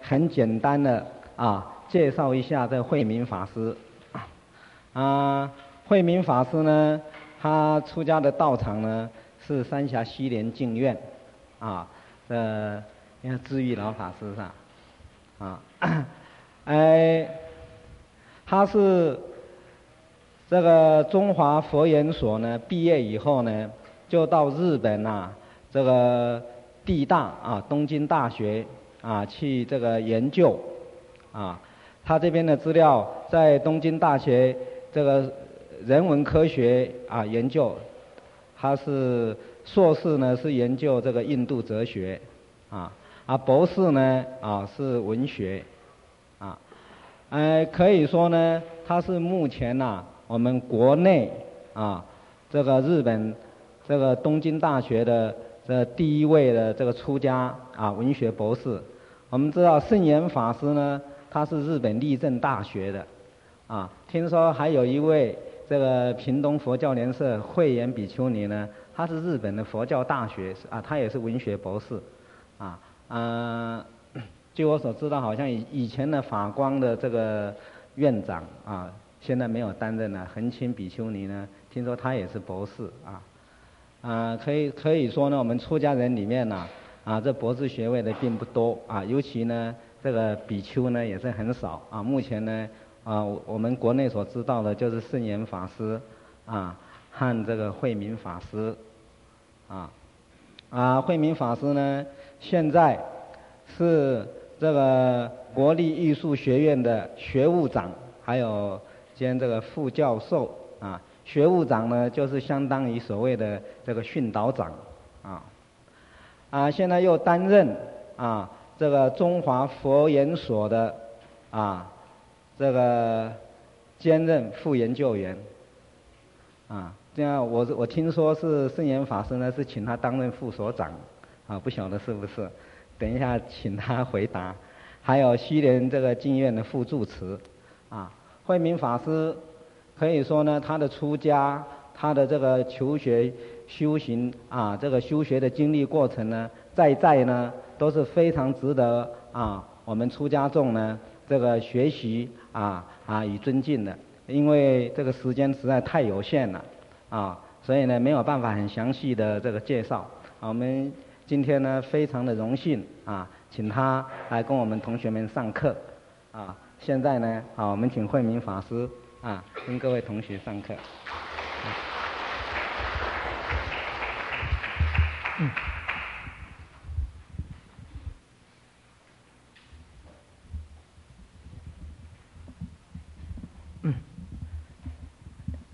很简单的啊，介绍一下这慧明法师。啊，慧明法师呢，他出家的道场呢是三峡西莲净院，啊，呃，你看智玉老法师是吧，啊，哎，他是这个中华佛研所呢毕业以后呢，就到日本啊，这个地大啊，东京大学啊去这个研究，啊，他这边的资料在东京大学。这个人文科学啊研究，他是硕士呢是研究这个印度哲学，啊啊博士呢啊是文学，啊，呃可以说呢他是目前呐、我们国内啊这个日本这个东京大学的这第一位的这个出家啊文学博士。我们知道圣严法师呢他是日本立正大学的。啊，听说还有一位这个屏东佛教联社慧眼比丘尼呢，他是日本的佛教大学啊，他也是文学博士，啊，嗯、据我所知道，好像以以前的法光的这个院长啊，现在没有担任了，恒清比丘尼呢，听说他也是博士啊，啊，可以可以说呢，我们出家人里面呢，啊，这博士学位的并不多啊，尤其呢，这个比丘呢也是很少啊，目前呢。啊，我们国内所知道的就是圣严法师，啊，和这个慧明法师，啊，啊，慧明法师呢，现在是这个国立艺术学院的学务长，还有兼这个副教授，学务长呢就是相当于所谓的这个训导长，啊，啊，现在又担任啊这个中华佛研所的啊。这个兼任副研究员，啊，这样我我听说是圣严法师呢，是请他担任副所长，啊，不晓得是不是？等一下请他回答。还有西莲这个净苑的副住持，啊，慧明法师可以说呢，他的出家，他的这个求学修行啊，这个修学的经历过程呢，在在呢都是非常值得啊，我们出家众呢。这个学习啊啊与尊敬的，因为这个时间实在太有限了啊，所以呢没有办法很详细的这个介绍。我们今天呢非常的荣幸啊，请他来跟我们同学们上课啊。现在呢，好，我们请慧明法师啊跟各位同学上课。嗯。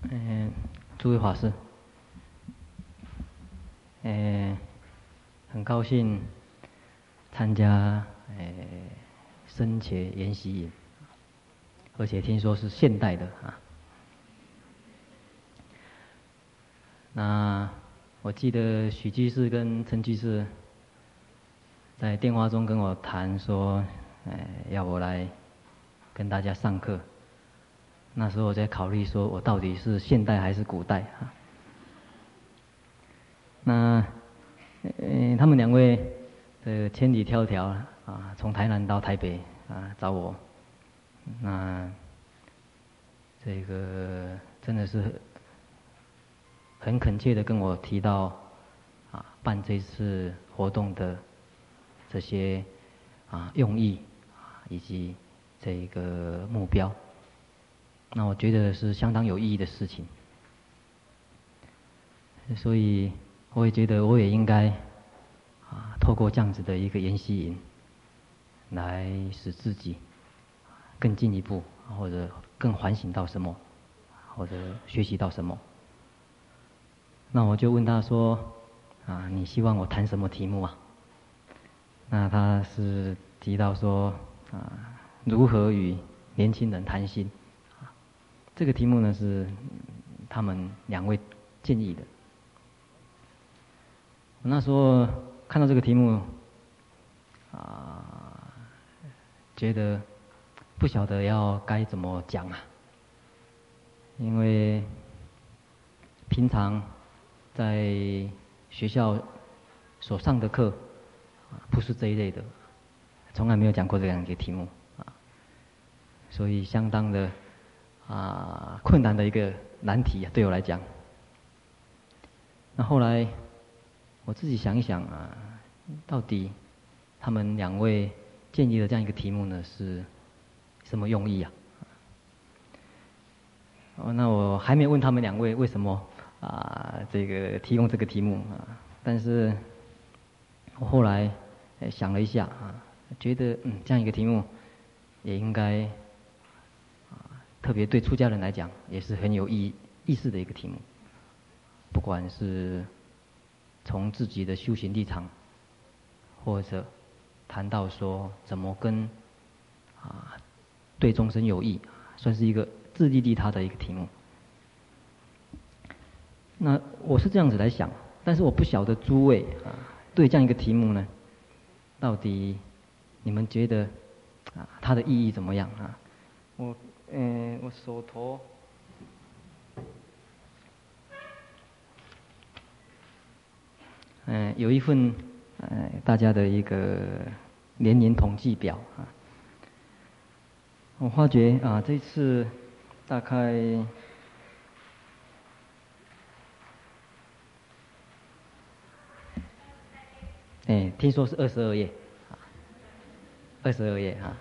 嗯诸位法师，呃，很高兴参加呃僧伽研习营，而且听说是现代的啊。那我记得许居士跟陈居士在电话中跟我谈说，呃，要我来跟大家上课。那时候我在考虑，说我到底是现代还是古代啊？那，呃，他们两位，呃，千里迢迢啊，从台南到台北啊找我，那，这个真的是很恳切的跟我提到啊，办这次活动的这些啊用意啊以及这个目标。那我觉得是相当有意义的事情，所以我也觉得我也应该啊，透过这样子的一个研习营，来使自己更进一步，或者更反省到什么，或者学习到什么。那我就问他说：“啊，你希望我谈什么题目啊？”那他是提到说：“啊，如何与年轻人谈心？”这个题目呢是他们两位建议的。我那时候看到这个题目，啊，觉得不晓得要该怎么讲啊。因为平常在学校所上的课，不是这一类的，从来没有讲过这样一个题目啊，所以相当的啊困难的一个难题啊，对我来讲。那后来我自己想一想啊，到底他们两位建议的这样一个题目呢，是什么用意啊？哦，那我还没问他们两位为什么啊这个提供这个题目啊，但是我后来想了一下啊。觉得嗯，这样一个题目，也应该啊，特别对出家人来讲，也是很有意意思的一个题目。不管是从自己的修行立场，或者谈到说怎么跟啊对众生有益，算是一个自利利他的一个题目。那我是这样子来想，但是我不晓得诸位啊，对这样一个题目呢，到底。你们觉得啊，它的意义怎么样啊？我嗯，我手头嗯有一份嗯大家的一个年龄统计表啊。我发觉啊，这次大概哎，听说是二十二页。二十二页哈，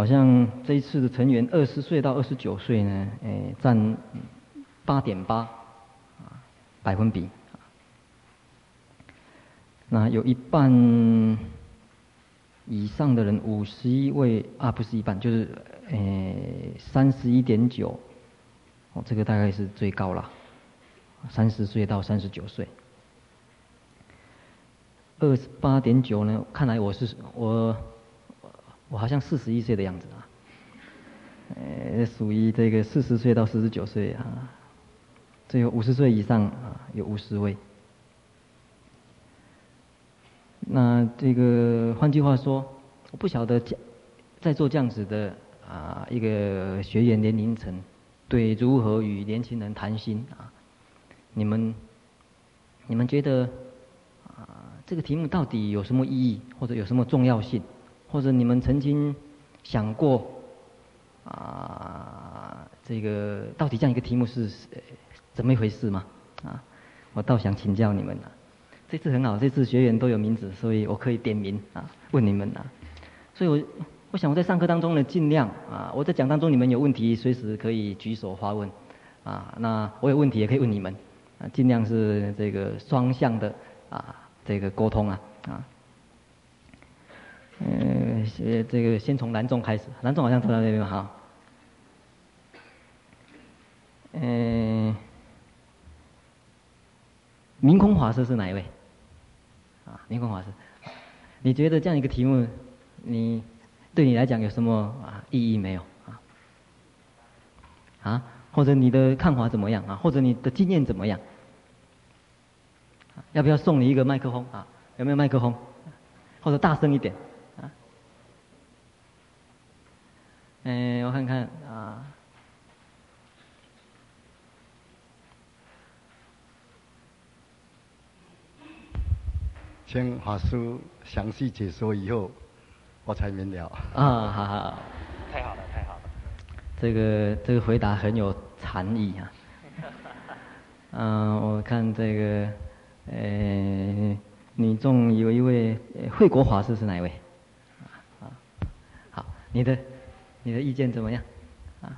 好像这一次的成员二十岁到二十九岁呢，哎，占八点八啊百分比，那有一半以上的人，五十一位啊，不是一半，就是。诶，三十一点九，哦，这个大概是最高了，三十岁到三十九岁。二十八点九呢？看来我是我，我好像四十一岁的样子啊。呃，属于这个四十岁到四十九岁啊。最后五十岁以上啊，有五十位。那这个换句话说，我不晓得在在做这样子的。啊，一个学员年龄层，对如何与年轻人谈心啊？你们，你们觉得啊，这个题目到底有什么意义，或者有什么重要性？或者你们曾经想过啊，这个到底这样一个题目是怎么一回事吗？啊，我倒想请教你们了。这次很好，这次学员都有名字，所以我可以点名啊，问你们啊。所以我。我想我在上课当中呢，尽量啊，我在讲当中你们有问题，随时可以举手发问，啊，那我有问题也可以问你们，啊，尽量是这个双向的啊，这个沟通啊，啊，嗯，呃这个先从蓝众开始，蓝众好像坐在那边哈，嗯，明空法师是哪一位？啊，明空法师，你觉得这样一个题目，你？对你来讲有什么啊意义没有啊？啊，或者你的看法怎么样啊？或者你的经验怎么样？要不要送你一个麦克风啊？有没有麦克风？或者大声一点啊？嗯，我看看啊。请法师详细解说以后。我才明了啊，好好，太好了，太好了。这个这个回答很有禅意啊。嗯、呃，我看这个，呃，女众有一位惠国法师是哪一位？啊，好，你的你的意见怎么样？啊，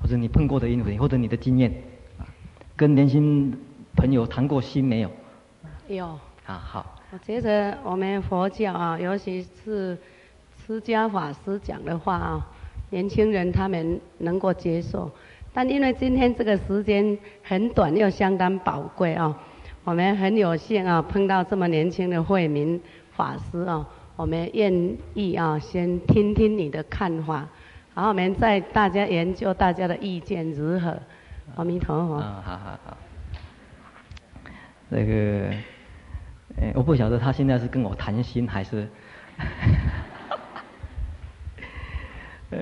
或者你碰过的因缘，或者你的经验，啊，跟年轻朋友谈过心没有？有。啊，好。我觉得我们佛教啊，尤其是释迦法师讲的话啊，年轻人他们能够接受。但因为今天这个时间很短又相当宝贵啊，我们很有幸啊碰到这么年轻的慧民法师啊，我们愿意啊先听听你的看法，然后我们再大家研究大家的意见如何。阿弥陀佛。啊，好好好。那个。哎，我不晓得他现在是跟我谈心还是，呃，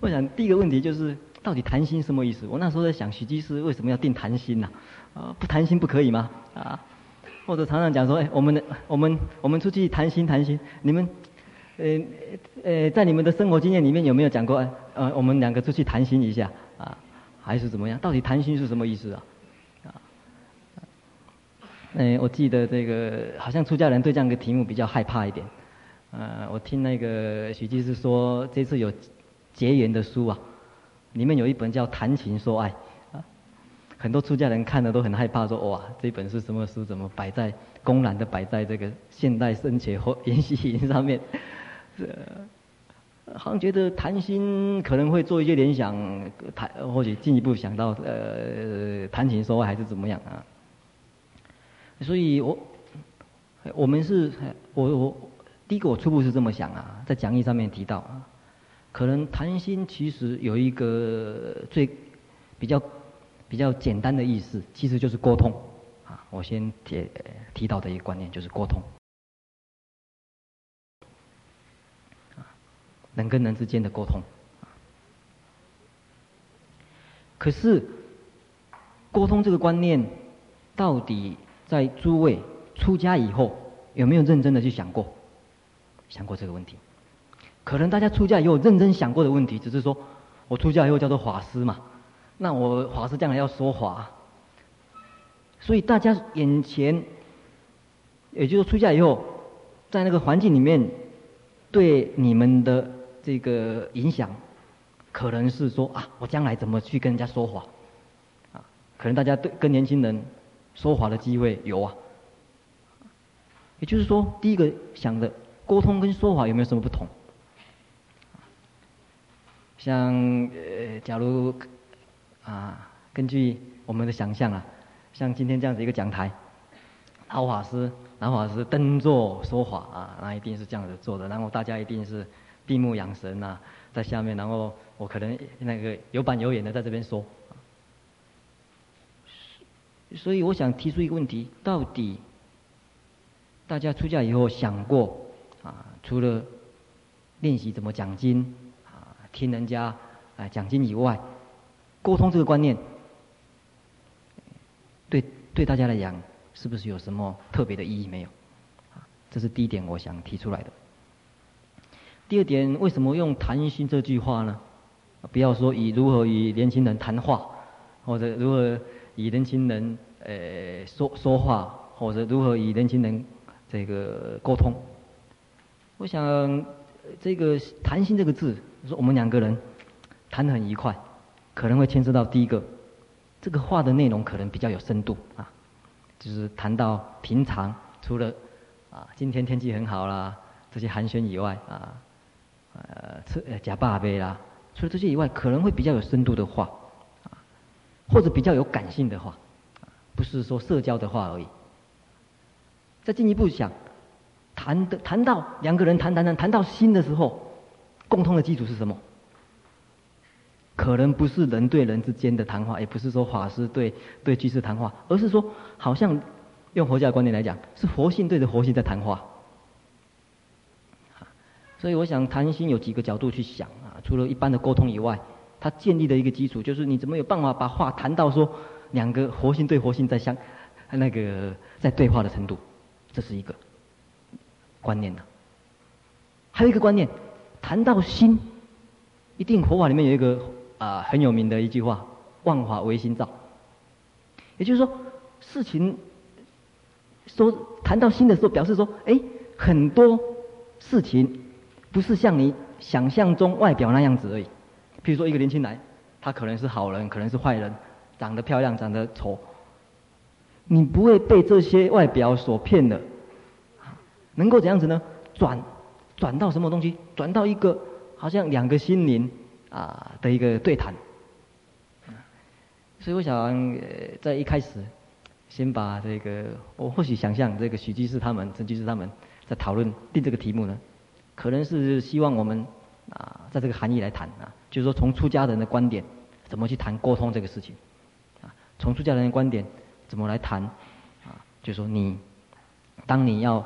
我想第一个问题就是，到底谈心什么意思？我那时候在想，许居士为什么要定谈心呢？啊？不谈心不可以吗？啊，或者常常讲说，哎，我们的我们我们出去谈心谈心，你们，呃呃，在你们的生活经验里面有没有讲过？呃，我们两个出去谈心一下啊，还是怎么样？到底谈心是什么意思啊？啊，呃，我记得这个好像出家人对这样一个题目比较害怕一点。呃，我听那个许居士说，这次有结缘的书啊，里面有一本叫《谈情说爱》，很多出家人看了都很害怕说，哇，这本是什么书？怎么摆在公然的摆在这个现代僧伽或研习营上面？呃，好像觉得谈心可能会做一些联想，谈或许进一步想到呃谈情说爱还是怎么样啊？所以我我们是我我。第一个，我初步是这么想啊，在讲义上面提到啊，可能谈心其实有一个最比较比较简单的意思，其实就是沟通啊。我先提提到的一个观念就是沟通，人跟人之间的沟通。可是，沟通这个观念，到底在诸位出家以后有没有认真的去想过？想过这个问题，可能大家出家以后认真想过的问题，只是说，我出家以后叫做法师嘛，那我法师将来要说法，所以大家眼前，也就是出家以后，在那个环境里面，对你们的这个影响，可能是说啊，我将来怎么去跟人家说法，啊，可能大家对跟年轻人说法的机会有啊，也就是说，第一个想的。沟通跟说法有没有什么不同？像呃，假如啊，根据我们的想象啊，像今天这样子一个讲台，老法师、老法师登座说法啊，那一定是这样子做的，然后大家一定是闭目养神呐、啊，在下面，然后我可能那个有板有眼的在这边说。所以我想提出一个问题：到底大家出家以后想过？啊，除了练习怎么讲经，啊，听人家啊讲经以外，沟通这个观念，对对大家来讲，是不是有什么特别的意义没有？这是第一点，我想提出来的。第二点，为什么用“谈心”这句话呢？不要说以如何与年轻人谈话，或者如何与年轻人呃说说话，或者如何与年轻人这个沟通。我想，这个“谈心”这个字，说我们两个人谈得很愉快，可能会牵涉到第一个，这个话的内容可能比较有深度啊，就是谈到平常除了啊今天天气很好啦这些寒暄以外啊，呃吃呃呷饱未啦，除了这些以外，可能会比较有深度的话啊，或者比较有感性的话，不是说社交的话而已。再进一步想。谈的谈到两个人谈谈谈谈到心的时候，共通的基础是什么？可能不是人对人之间的谈话，也不是说法师对对居士谈话，而是说好像用佛教的观念来讲，是佛性对着佛性在谈话。所以我想谈心有几个角度去想啊，除了一般的沟通以外，它建立的一个基础就是你怎么有办法把话谈到说两个佛性对佛性在相那个在对话的程度，这是一个。观念呢，还有一个观念，谈到心，一定佛法里面有一个啊、很有名的一句话：“万法唯心造。”也就是说，事情说谈到心的时候，表示说，哎，很多事情不是像你想象中外表那样子而已。譬如说，一个年轻人，他可能是好人，可能是坏人，长得漂亮，长得丑，你不会被这些外表所骗的。能够怎样子呢？转转到什么东西？转到一个好像两个心灵啊的一个对谈。所以我想呃，在一开始，先把这个，我或许想象这个许居士他们、陈居士他们在讨论定这个题目呢，可能是希望我们啊，在这个含义来谈啊，就是说从出家人的观点，怎么去谈沟通这个事情啊？从出家人的观点怎么来谈啊？就是说你，当你要。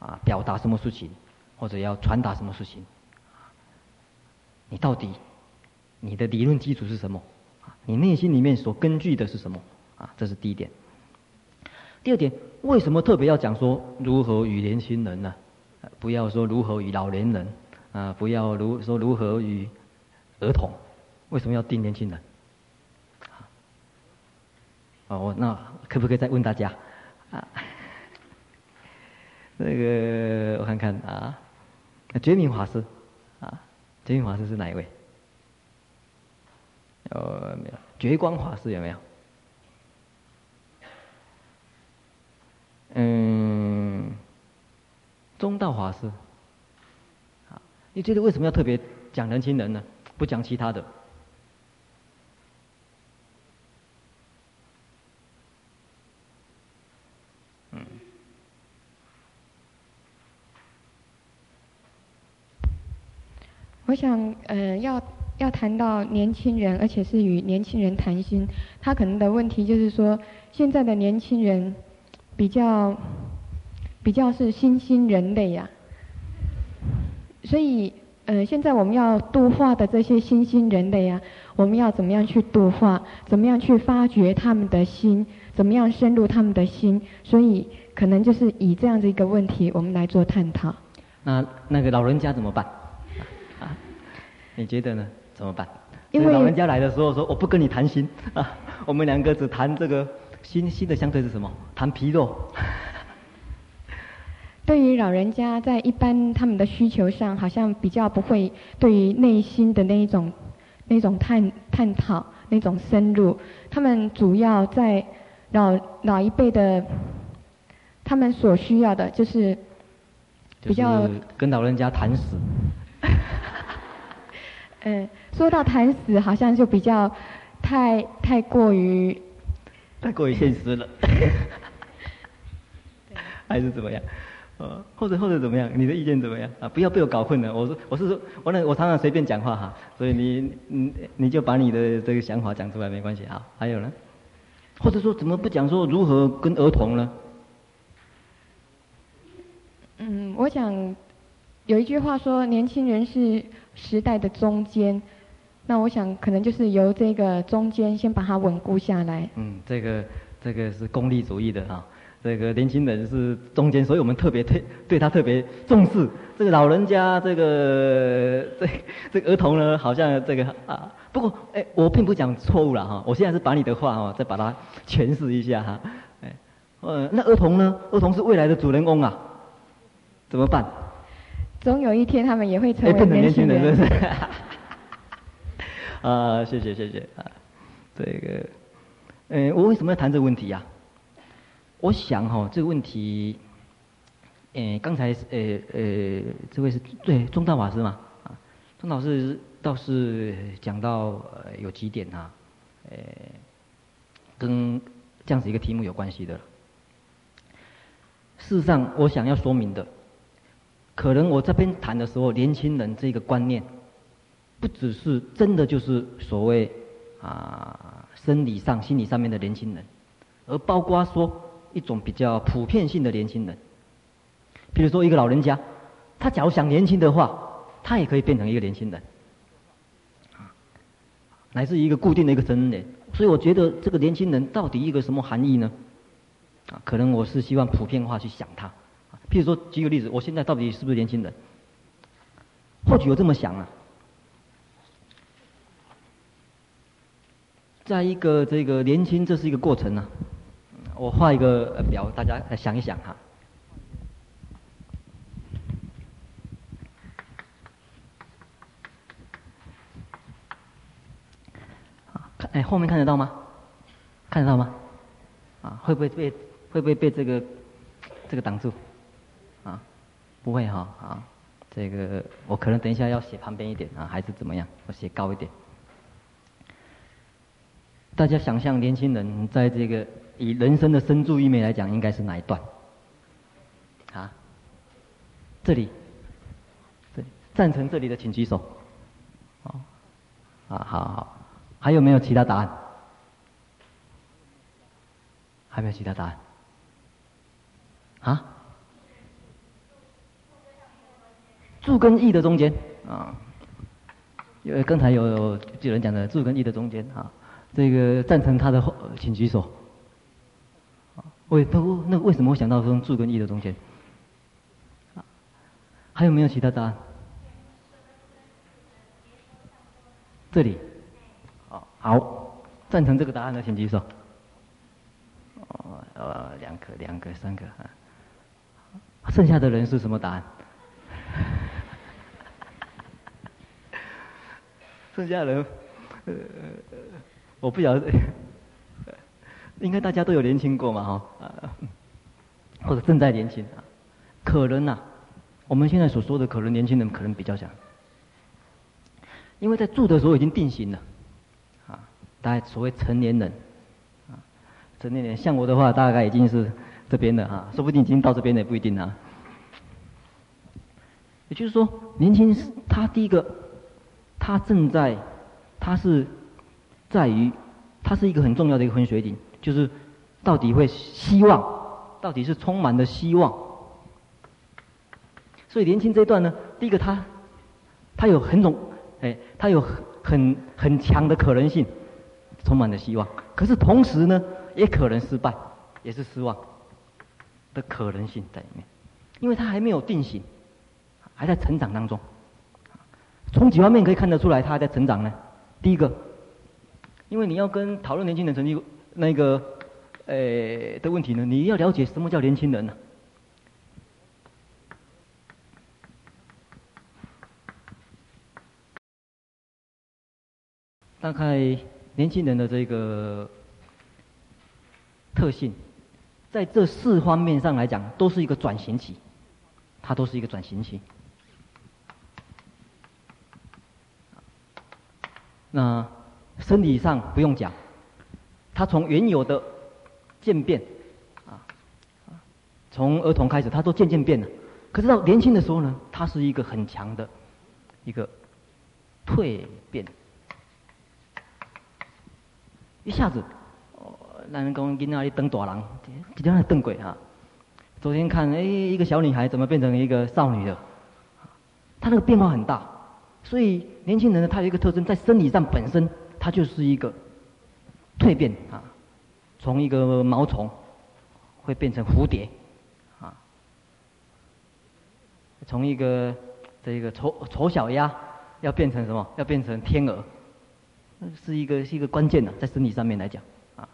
啊，表达什么事情，或者要传达什么事情，你到底你的理论基础是什么？啊，你内心里面所根据的是什么？啊，这是第一点。第二点，为什么特别要讲说如何与年轻人呢？不要说如何与老年人，啊，不要如说如何与儿童，为什么要定年轻人？啊哦，那可不可以再问大家？啊，那个我看看啊，觉明法师，啊，觉明法师是哪一位？有没有？觉光法师有没有？嗯，中道法师，啊，你觉得为什么要特别讲人情人呢？不讲其他的？嗯，我想，呃，要要谈到年轻人，而且是与年轻人谈心，他可能的问题就是说，现在的年轻人。比较比较是新兴人类呀、所以呃，现在我们要度化的这些新兴人类啊，我们要怎么样去度化？怎么样去发掘他们的心？怎么样深入他们的心？所以可能就是以这样的一个问题，我们来做探讨。那那个老人家怎么办？你觉得呢？怎么办？因为老人家来的时候说：“我不跟你谈心啊，我们两个只谈这个。”心心的相对是什么？谈皮肉。对于老人家，在一般他们的需求上，好像比较不会对于内心的那一种、那种探探讨、那种深入。他们主要在老老一辈的，他们所需要的就是比较跟老人家谈死。嗯，说到谈死，好像就比较太太过于。太过于现实了，还是怎么样？呃，或者或者怎么样？你的意见怎么样？啊，不要被我搞混了。我说我是说，我那我常常随便讲话哈，所以你你你就把你的这个想法讲出来没关系啊。还有呢？或者说怎么不讲说如何跟儿童呢？嗯，我想有一句话说，年轻人是时代的中坚。那我想，可能就是由这个中间先把它稳固下来。嗯，这个这个是功利主义的哈、啊。这个年轻人是中间，所以我们特别对对他特别重视。这个老人家，这个这这个儿童呢，好像这个啊。不过，哎，我并不讲错误了哈。我现在是把你的话哈，再把它诠释一下哈。哎，呃，那儿童呢？儿童是未来的主人翁啊，怎么办？总有一天，他们也会成为年轻人。啊，谢谢谢谢啊，这个，呃，我为什么要谈这个问题呀、啊？我想哈、哦，这个问题，呃，刚才呃呃，这位是对中道法师嘛？啊，中道是倒是讲到呃有几点哈、啊，呃，跟这样子一个题目有关系的。事实上，我想要说明的，可能我这边谈的时候，年轻人这个观念。不只是真的就是所谓啊生理上、心理上面的年轻人，而包括说一种比较普遍性的年轻人，比如说一个老人家，他假如想年轻的话，他也可以变成一个年轻人，乃至一个固定的一个成人。所以我觉得这个年轻人到底一个什么含义呢？啊，可能我是希望普遍化去想他，譬如说举个例子，我现在到底是不是年轻人？或许我这么想啊。在一个这个年轻，这是一个过程呢、我画一个表，大家来想一想哈。看，哎，后面看得到吗？看得到吗？啊，会不会被会不会被这个这个挡住？啊，不会哈啊。这个我可能等一下要写旁边一点啊，还是怎么样？我写高一点。大家想象年轻人在这个以人生的深度意味来讲，应该是哪一段？啊？这里，这里赞成这里的请举手。哦，啊，好好，还有没有其他答案？还没有其他答案？啊？助跟意的中间啊？因为刚才有有人讲的住跟异的中间啊，这个赞成他的请举手。为那那为什么会想到说住跟异的中间？还有没有其他答案？这里，好，赞成这个答案的请举手。呃，两个、两个、三个啊，剩下的人是什么答案？剩下的人，呃，我不晓得，应该大家都有年轻过嘛，哈，或者正在年轻啊，可能呐、我们现在所说的可能年轻人可能比较像，因为在住的时候已经定型了，啊，大概所谓成年人，啊，成年人像我的话，大概已经是这边的啊，说不定已经到这边的也不一定啊。也就是说，年轻是他第一个。他正在，他是在于，它是一个很重要的一个分水岭，就是到底会希望，到底是充满了希望。所以年轻这一段呢，第一个它，它有很种，哎，它有很很强的可能性，充满了希望。可是同时呢，也可能失败，也是失望的可能性在里面，因为它还没有定型，还在成长当中。从几方面可以看得出来，他还在成长呢。第一个，因为你要跟讨论年轻人成绩那个，呃的问题呢，你要了解什么叫年轻人呢？大概年轻人的这个特性，在这四方面上来讲，都是一个转型期，它都是一个转型期。那身体上不用讲，他从原有的渐变，啊，从儿童开始，他都渐渐变了。可是到年轻的时候呢，他是一个很强的一个蜕变，一下子，哦，那人讲囡仔哩登大人，今天还登鬼哈。昨天看，哎，一个小女孩怎么变成一个少女了？她那个变化很大。所以年轻人呢，他有一个特征，在生理上本身，他就是一个蜕变啊，从一个毛虫会变成蝴蝶，啊，从一个这个丑丑小鸭要变成什么？要变成天鹅，是一个是一个关键的，在生理上面来讲啊。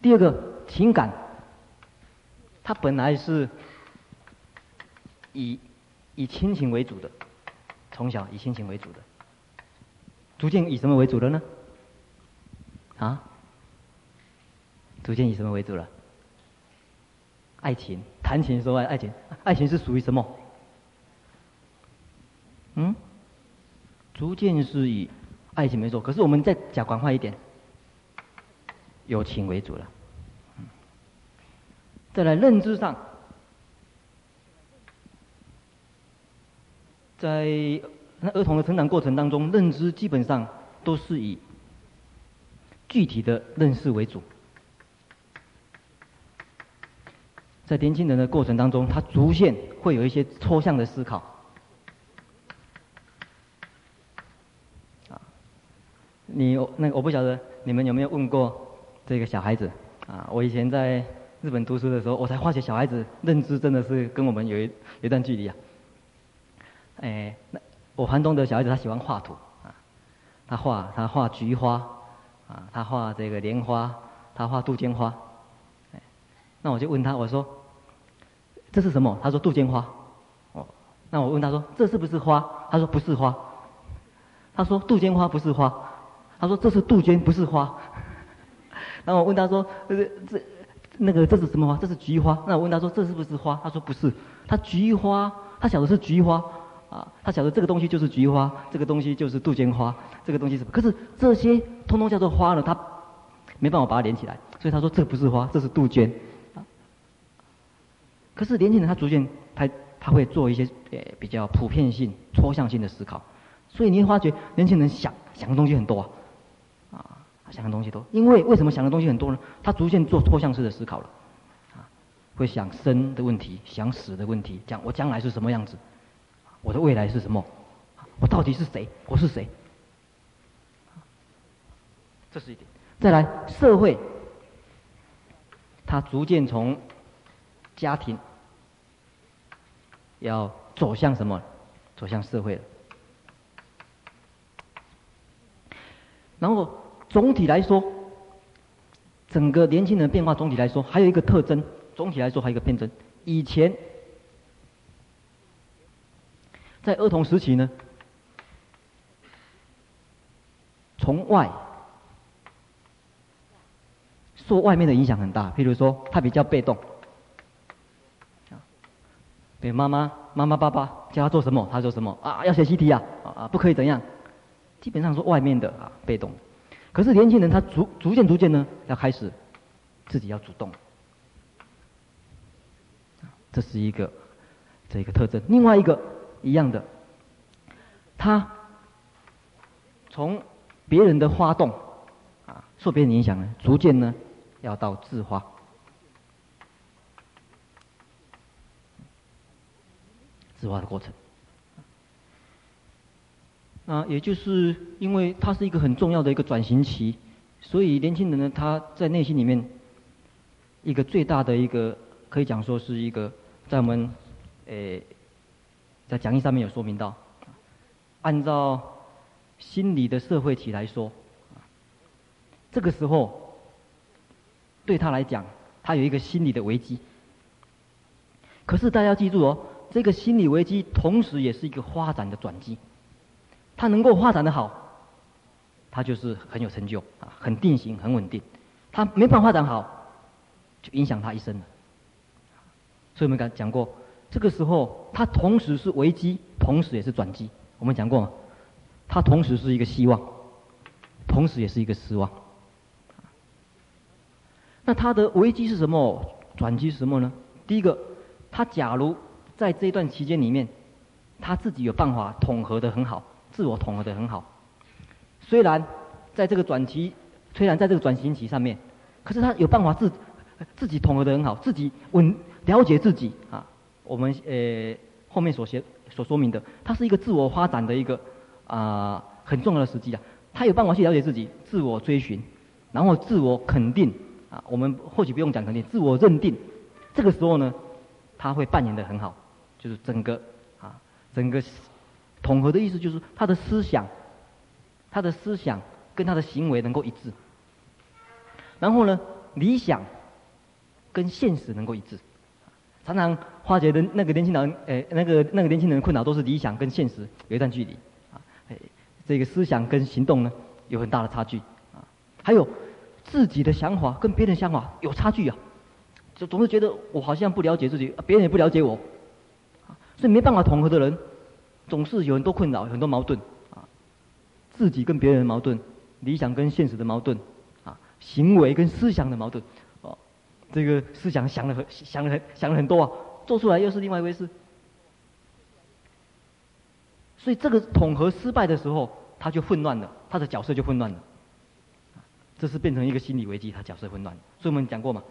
第二个情感，它本来是以以亲情为主的。从小以亲情为主的，逐渐以什么为主的呢？啊？逐渐以什么为主了？爱情，谈情说爱，爱情，爱情是属于什么？嗯？逐渐是以爱情为主，可是我们再讲广泛一点，友情为主了。再来认知上。在那儿童的成长过程当中，认知基本上都是以具体的认识为主。在年轻人的过程当中，他逐渐会有一些抽象的思考。啊，你那我不晓得你们有没有问过这个小孩子啊？我以前在日本读书的时候，我才发觉小孩子认知真的是跟我们有一有一段距离啊。哎，那我房东的小孩子他喜欢画图啊，他画他画菊花，啊，他画这个莲花，他画杜鹃花，那我就问他，我说这是什么？他说杜鹃花，哦，那我问他说这是不是花？他说不是花，他说杜鹃花不是花，他说这是杜鹃不是花，然后我问他说这这那个这是什么花？这是菊花，那我问他说这是不是花？他说不是，他菊花他晓得是菊花。啊，他晓得这个东西就是菊花，这个东西就是杜鹃花，这个东西什么？可是这些通通叫做花呢，他没办法把它连起来，所以他说这不是花，这是杜鹃。啊，可是年轻人他逐渐他他会做一些呃比较普遍性、抽象性的思考，所以你会发觉年轻人想想的东西很多啊，啊，想的东西多，因为为什么想的东西很多呢？他逐渐做抽象式的思考了，啊，会想生的问题，想死的问题，讲我将来是什么样子。我的未来是什么？我到底是谁？我是谁？这是一点。再来，社会，他逐渐从家庭要走向什么？走向社会了。然后总体来说，整个年轻人变化总体来说还有一个特征，总体来说还有一个变征。以前在儿童时期呢，从外受外面的影响很大，譬如说他比较被动，啊，比如妈妈、妈妈、爸爸叫他做什么，他做什么啊，要写习题啊，啊，不可以怎样。基本上是外面的啊，被动。可是年轻人他逐逐渐逐渐呢，要开始自己要主动。这是一个这一个特征。另外一个一样的，他从别人的发动啊，受别人影响呢，逐渐呢要到自发，自发的过程。啊，也就是因为它是一个很重要的一个转型期，所以年轻人呢，他在内心里面一个最大的一个可以讲说是一个在我们诶在讲义上面有说明到，按照心理的社会体来说，这个时候对他来讲，他有一个心理的危机。可是大家要记住哦，这个心理危机同时也是一个发展的转机。他能够发展的好，他就是很有成就啊，很定型，很稳定。他没办法发展好，就影响他一生了。所以我们刚讲过，这个时候他同时是危机，同时也是转机。我们讲过嘛，他同时是一个希望，同时也是一个失望。那他的危机是什么？转机是什么呢？第一个，他假如在这一段期间里面，他自己有办法统合得很好。自我统合得很好，虽然在这个转期，虽然在这个转型期上面，可是他有办法自自己统合得很好，自己稳了解自己啊。我们呃后面所写所说明的，他是一个自我发展的一个啊、很重要的时机啊。他有办法去了解自己，自我追寻，然后自我肯定啊。我们或许不用讲肯定，自我认定，这个时候呢，他会扮演的很好，就是整个啊整个。统合的意思就是他的思想，他的思想跟他的行为能够一致。然后呢，理想跟现实能够一致。常常化解的那个年轻人，诶，那个那个年轻人的困扰都是理想跟现实有一段距离啊。诶，这个思想跟行动呢有很大的差距啊。还有自己的想法跟别人的想法有差距啊，就总是觉得我好像不了解自己，别人也不了解我，啊所以没办法统合的人。总是有很多困扰，很多矛盾啊，自己跟别人的矛盾，理想跟现实的矛盾啊，行为跟思想的矛盾，这个思想想了很想了很想了很多啊，做出来又是另外一回事。所以这个统合失败的时候，他就混乱了，他的角色就混乱了，这是变成一个心理危机，他角色混乱。所以我们讲过嘛，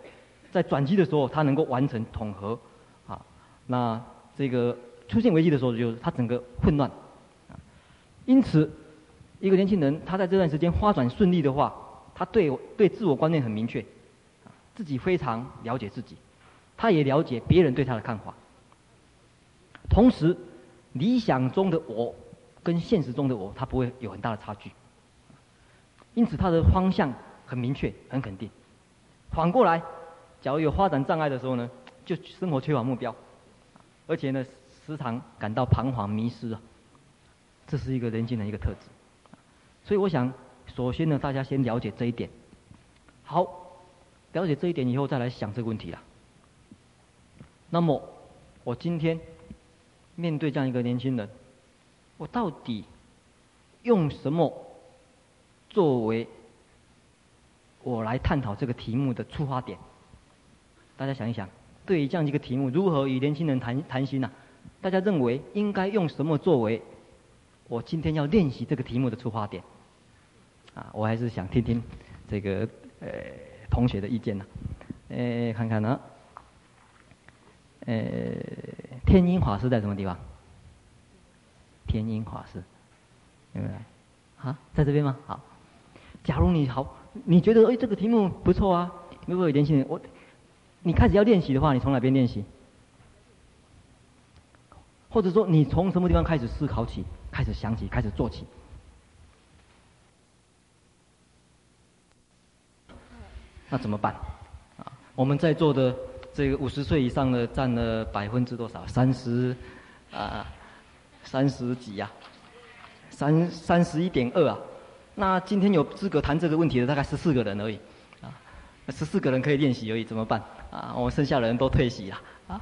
在转机的时候，他能够完成统合，啊，那这个。出现危机的时候，就是他整个混乱，因此，一个年轻人他在这段时间发展顺利的话，他对对自我观念很明确，自己非常了解自己，他也了解别人对他的看法。同时，理想中的我跟现实中的我，他不会有很大的差距。因此，他的方向很明确，很肯定。反过来，假如有发展障碍的时候呢，就生活缺乏目标，而且呢。时常感到彷徨迷失啊，这是一个人性的一个特质。所以我想，首先呢，大家先了解这一点。好，了解这一点以后，再来想这个问题了。那么，我今天面对这样一个年轻人，我到底用什么作为我来探讨这个题目的出发点？大家想一想，对于这样一个题目，如何与年轻人谈谈心呢、大家认为应该用什么作为我今天要练习这个题目的出发点？啊，我还是想听听这个呃同学的意见呢。呃，看看呢，呃，天音法师在什么地方？天音法师有没有？啊，在这边吗？好。假如你好，你觉得哎这个题目不错啊，如果有年轻人，我，你开始要练习的话，你从哪边练习？或者说你从什么地方开始思考起，开始想起，开始做起？那怎么办？啊，我们在座的这个五十岁以上的占了百分之多少？三十啊，三十几呀？三三十一点二啊。那今天有资格谈这个问题的大概十四个人而已，啊，十四个人可以练习而已，怎么办？啊，我们剩下的人都退席了，啊，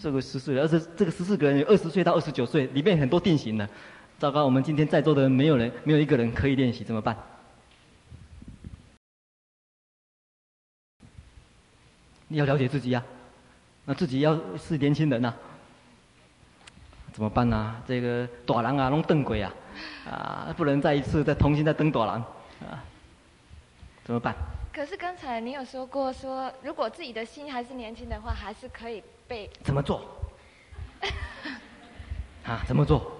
这个十四人，而且这个十四个人有二十岁到二十九岁，里面很多定型的，糟糕，我们今天在座的人没有人，没有一个人可以练习，怎么办？你要了解自己呀、啊，那自己要是年轻人呐、啊，怎么办呢、啊？这个大人啊，弄瞪鬼啊，啊，不能再一次再重新再登大人啊，怎么办？可是刚才你有说过说，说如果自己的心还是年轻的话，还是可以被怎么做？啊，怎么做？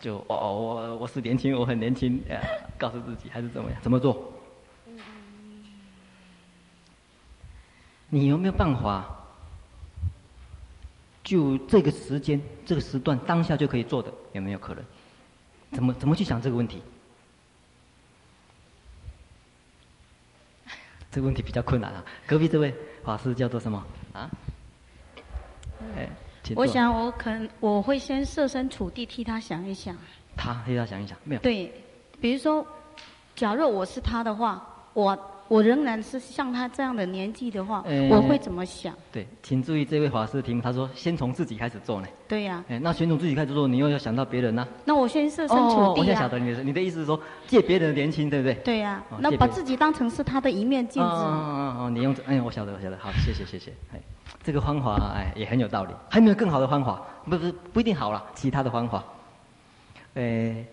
就哦，我我是年轻，我很年轻，啊，告诉自己还是怎么样？怎么做？你有没有办法，就这个时间、这个时段当下就可以做的？有没有可能？怎么怎么去想这个问题？这个问题比较困难啊。隔壁这位法师叫做什么啊？哎，我想我可能我会先设身处地替他想一想。他替他想一想，没有。对，比如说，假若我是他的话，我。我仍然是像他这样的年纪的话，欸、我会怎么想？对，请注意这位法师题目，他说先从自己开始做呢。对呀、啊。哎、欸，那先从自己开始做，你又要想到别人呢、啊？那我先设身处地、啊哦。我现在晓得你的，你的意思是说借别人的年轻，对不对？对呀、啊。那把自己当成是他的一面镜子。哦哦哦，你用这，哎，我晓得，我晓得，好，谢谢谢谢。哎，这个方法哎也很有道理。还有没有更好的方法？不不不一定好了，其他的方法。哎、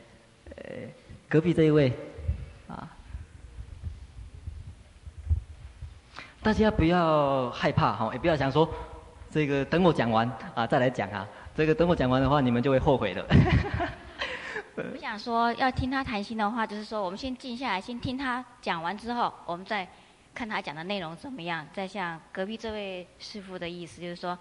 隔壁这一位。大家不要害怕哈，也不要想说，这个等我讲完啊再来讲啊。这个等我讲完的话，你们就会后悔了。我想说，要听他谈心的话，就是说，我们先静下来，先听他讲完之后，我们再看他讲的内容怎么样。再像隔壁这位师傅的意思，就是说，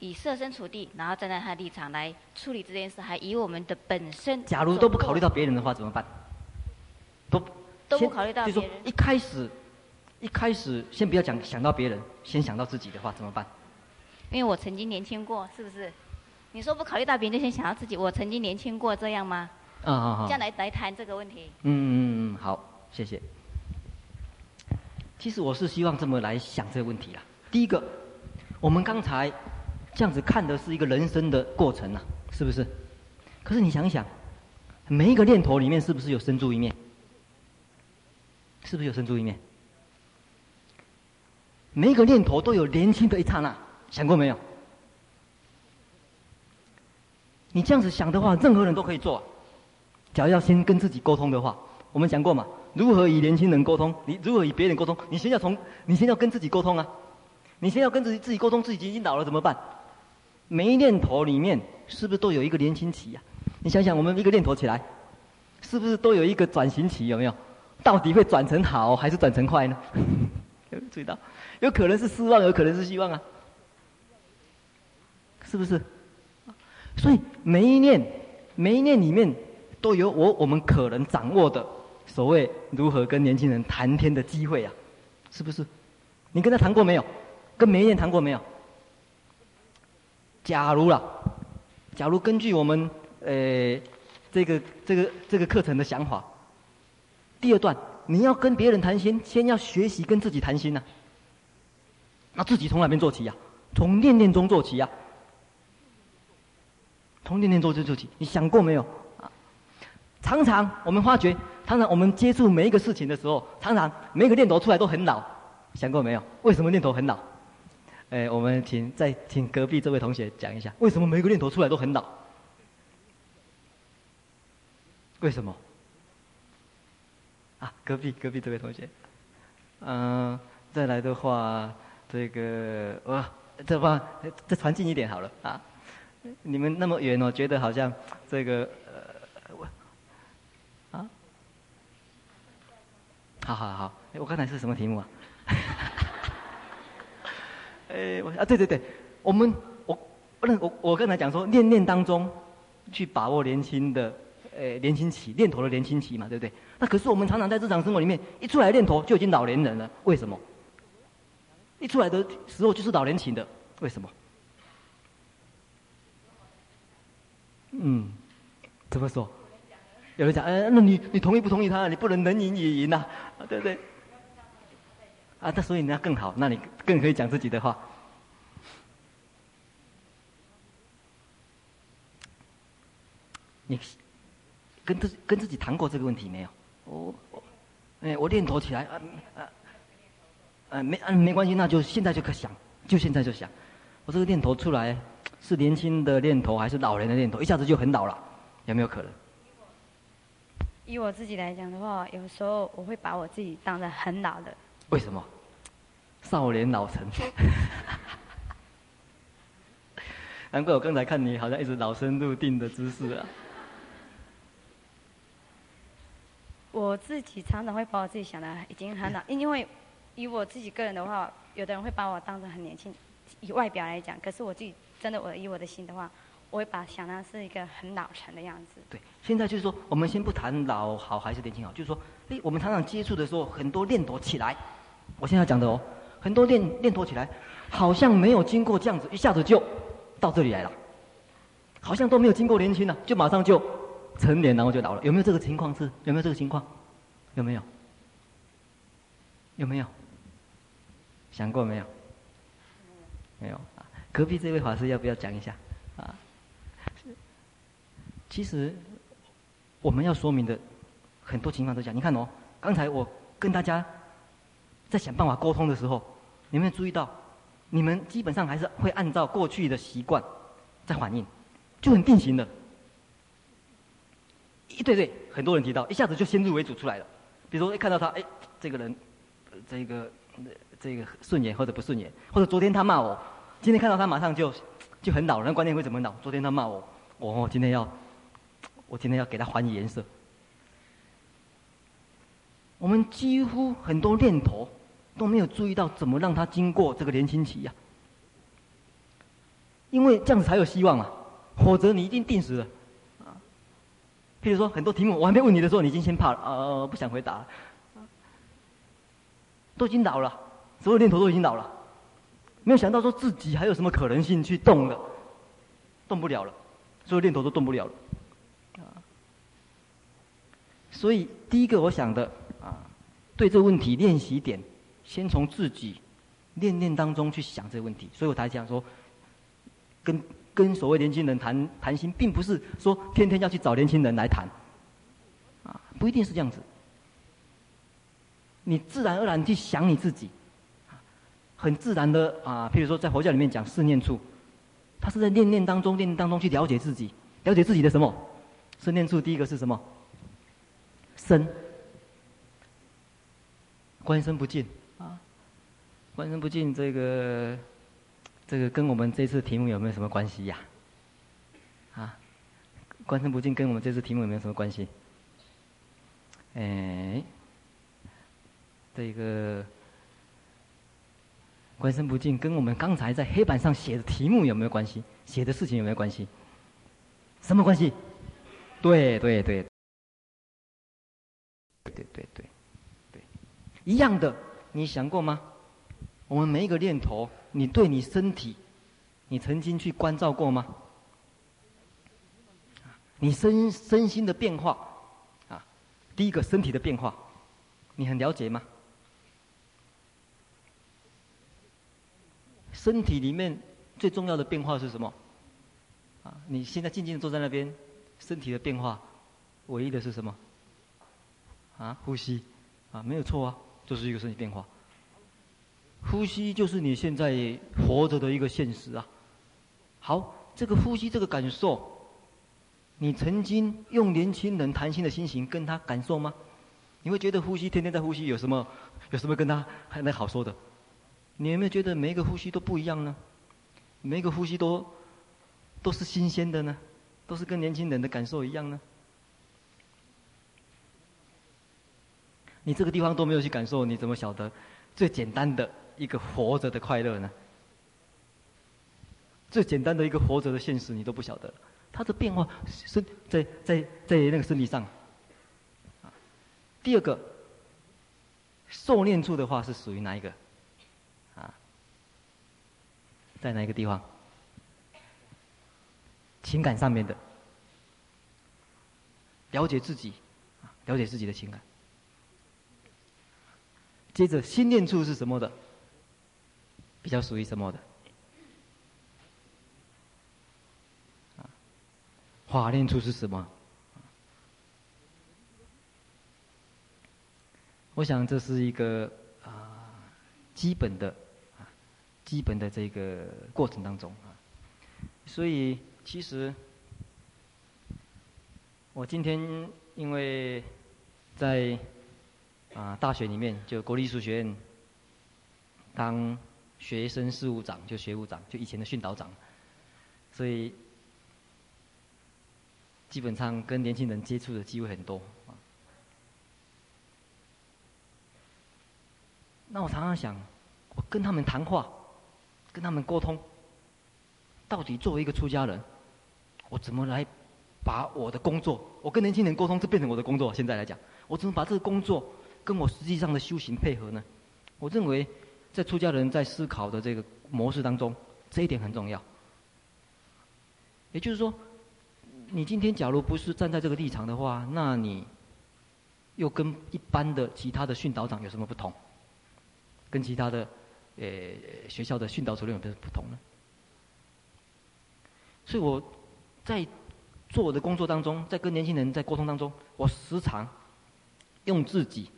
以设身处地，然后站在他的立场来处理这件事，还以我们的本身。假如都不考虑到别人的话，怎么办？都都不考虑到别人。就是说一开始。一开始先不要讲想到别人，先想到自己的话怎么办？因为我曾经年轻过，是不是？你说不考虑到别人，就先想到自己。我曾经年轻过，这样吗？啊啊啊！这样来来谈这个问题。嗯嗯嗯，好，谢谢。其实我是希望这么来想这个问题啦。第一个，我们刚才这样子看的是一个人生的过程呐，是不是？可是你想一想，每一个念头里面是不是有生住一面？是不是有生住一面？每一个念头都有年轻的一刹那，想过没有？你这样子想的话，任何人都可以做。只要要先跟自己沟通的话，我们讲过嘛？如何与年轻人沟通？你如何与别人沟通？你先要从，你先要跟自己沟通啊！你先要跟自己自己沟通，自己已经老了怎么办？每一念头里面是不是都有一个年轻期呀？你想想，我们一个念头起来，是不是都有一个转型期？有没有？到底会转成好还是转成坏呢？注意到？有可能是失望，有可能是希望啊，是不是？所以每一念，每一念里面都有我我们可能掌握的所谓如何跟年轻人谈天的机会啊，是不是？你跟他谈过没有？跟每一念谈过没有？假如了，假如根据我们呃这个这个这个课程的想法，第二段你要跟别人谈心，先要学习跟自己谈心呐、啊。那自己从哪边做起呀？从念念中做起呀。从念念中就做起，你想过没有？啊，常常我们发觉，常常我们接触每一个事情的时候，常常每一个念头出来都很老，想过没有？为什么念头很老？哎，我们请再请隔壁这位同学讲一下，为什么每一个念头出来都很老？为什么？啊，隔壁隔壁这位同学，嗯、再来的话。这个哇，这方再传近一点好了啊。你们那么远哦，觉得好像这个呃，我啊，好好好，我刚才是什么题目啊？哎，我啊，对对对，我们我我我我刚才讲说，念念当中去把握年轻的，呃，年轻期念头的年轻期嘛，对不对？那可是我们常常在日常生活里面，一出来念头就已经老年人了，为什么？一出来的时候就是老年期的，为什么？嗯，怎么说？有人讲，哎，那你你同意不同意他？你不能能赢也赢呐，啊，对不对？啊，那所以你要更好，那你更可以讲自己的话。你跟自跟自己谈过这个问题没有？我，哎，我念头起来啊啊，啊没嗯没关系，那就现在就可想，就现在就想，我这个念头出来是年轻的念头还是老人的念头？一下子就很老了，有没有可能？以我自己来讲的话，有时候我会把我自己当成很老的。为什么？少年老成，难怪我刚才看你好像一直老僧入定的姿势啊。我自己常常会把我自己想的已经很老，因为以我自己个人的话，有的人会把我当成很年轻，以外表来讲，可是我自己真的我以我的心的话，我会把想当是一个很老成的样子。对，现在就是说，我们先不谈老好还是年轻好，就是说，诶，我们常常接触的时候，很多念头起来。我现在讲的哦，很多念念头起来，好像没有经过这样子，一下子就到这里来了，好像都没有经过年轻了，就马上就成年，然后就老了。有没有这个情况？是有没有这个情况？有没有？有没有？想过没有？没有啊。隔壁这位法师要不要讲一下？啊，其实我们要说明的很多情况都讲。你看哦，刚才我跟大家。在想办法沟通的时候，你有没有注意到，你们基本上还是会按照过去的习惯在反应，就很定型的。一对对，很多人提到，一下子就先入为主出来了。比如说一看到他，哎，这个人，这个这个顺眼或者不顺眼，或者昨天他骂我，今天看到他马上就就很恼人，观念会怎么恼？昨天他骂我，我今天要，我今天要给他还颜色。我们几乎很多念头。都没有注意到怎么让他经过这个年轻期呀、因为这样子才有希望啊，否则你一定定死了。啊，譬如说很多题目我还没问你的时候，你已经先怕了，呃，不想回答了，都已经老了，所有念头都已经老了，没有想到说自己还有什么可能性去动的，动不了了，所有念头都动不了了，啊，所以第一个我想的啊，对这个问题练习点。先从自己念念当中去想这个问题，所以我才讲说，跟跟所谓年轻人谈谈心，并不是说天天要去找年轻人来谈，啊，不一定是这样子。你自然而然去想你自己，很自然的啊，譬如说在佛教里面讲四念处，他是在念念当中、念念当中去了解自己，了解自己的什么？四念处第一个是什么？身，观身不净啊。观身不净，这个这个跟我们这次题目有没有什么关系呀？啊，观身不净跟我们这次题目有没有什么关系？哎，这个观身不净跟我们刚才在黑板上写的题目有没有关系？写的事情有没有关系？什么关系？对对对，对对对对，对，一样的，你想过吗？我们每一个念头，你对你身体，你曾经去关照过吗？你身身心的变化，啊，第一个身体的变化，你很了解吗？身体里面最重要的变化是什么？啊，你现在静静的坐在那边，身体的变化，唯一的是什么？啊，呼吸，啊，没有错啊，就是一个身体变化。呼吸就是你现在活着的一个现实啊。好，这个呼吸这个感受，你曾经用年轻人谈心的心情跟他感受吗？你会觉得呼吸天天在呼吸有什么有什么跟他还能好说的？你有没有觉得每一个呼吸都不一样呢？每一个呼吸都都是新鲜的呢？都是跟年轻人的感受一样呢？你这个地方都没有去感受，你怎么晓得最简单的一个活着的快乐呢？最简单的一个活着的现实，你都不晓得，它的变化是在在在那个身体上。第二个，受念处的话是属于哪一个？在哪一个地方？情感上面的，了解自己，了解自己的情感。接着，心念处是什么的？比较属于什么的？啊，法念处是什么？我想这是一个啊基本的基本的这个过程当中啊，所以其实我今天因为在。啊，大学里面就国立艺术学院当学生事务长，就学务长，就以前的训导长，所以基本上跟年轻人接触的机会很多啊。那我常常想，我跟他们谈话，跟他们沟通，到底作为一个出家人，我怎么来把我的工作，我跟年轻人沟通，这变成我的工作。现在来讲，我怎么把这个工作？跟我实际上的修行配合呢？我认为，在出家人在思考的这个模式当中，这一点很重要。也就是说，你今天假如不是站在这个立场的话，那你又跟一般的其他的训导长有什么不同？跟其他的呃学校的训导主任有什么不同呢？所以我在做我的工作当中，在跟年轻人在沟通当中，我时常用自己。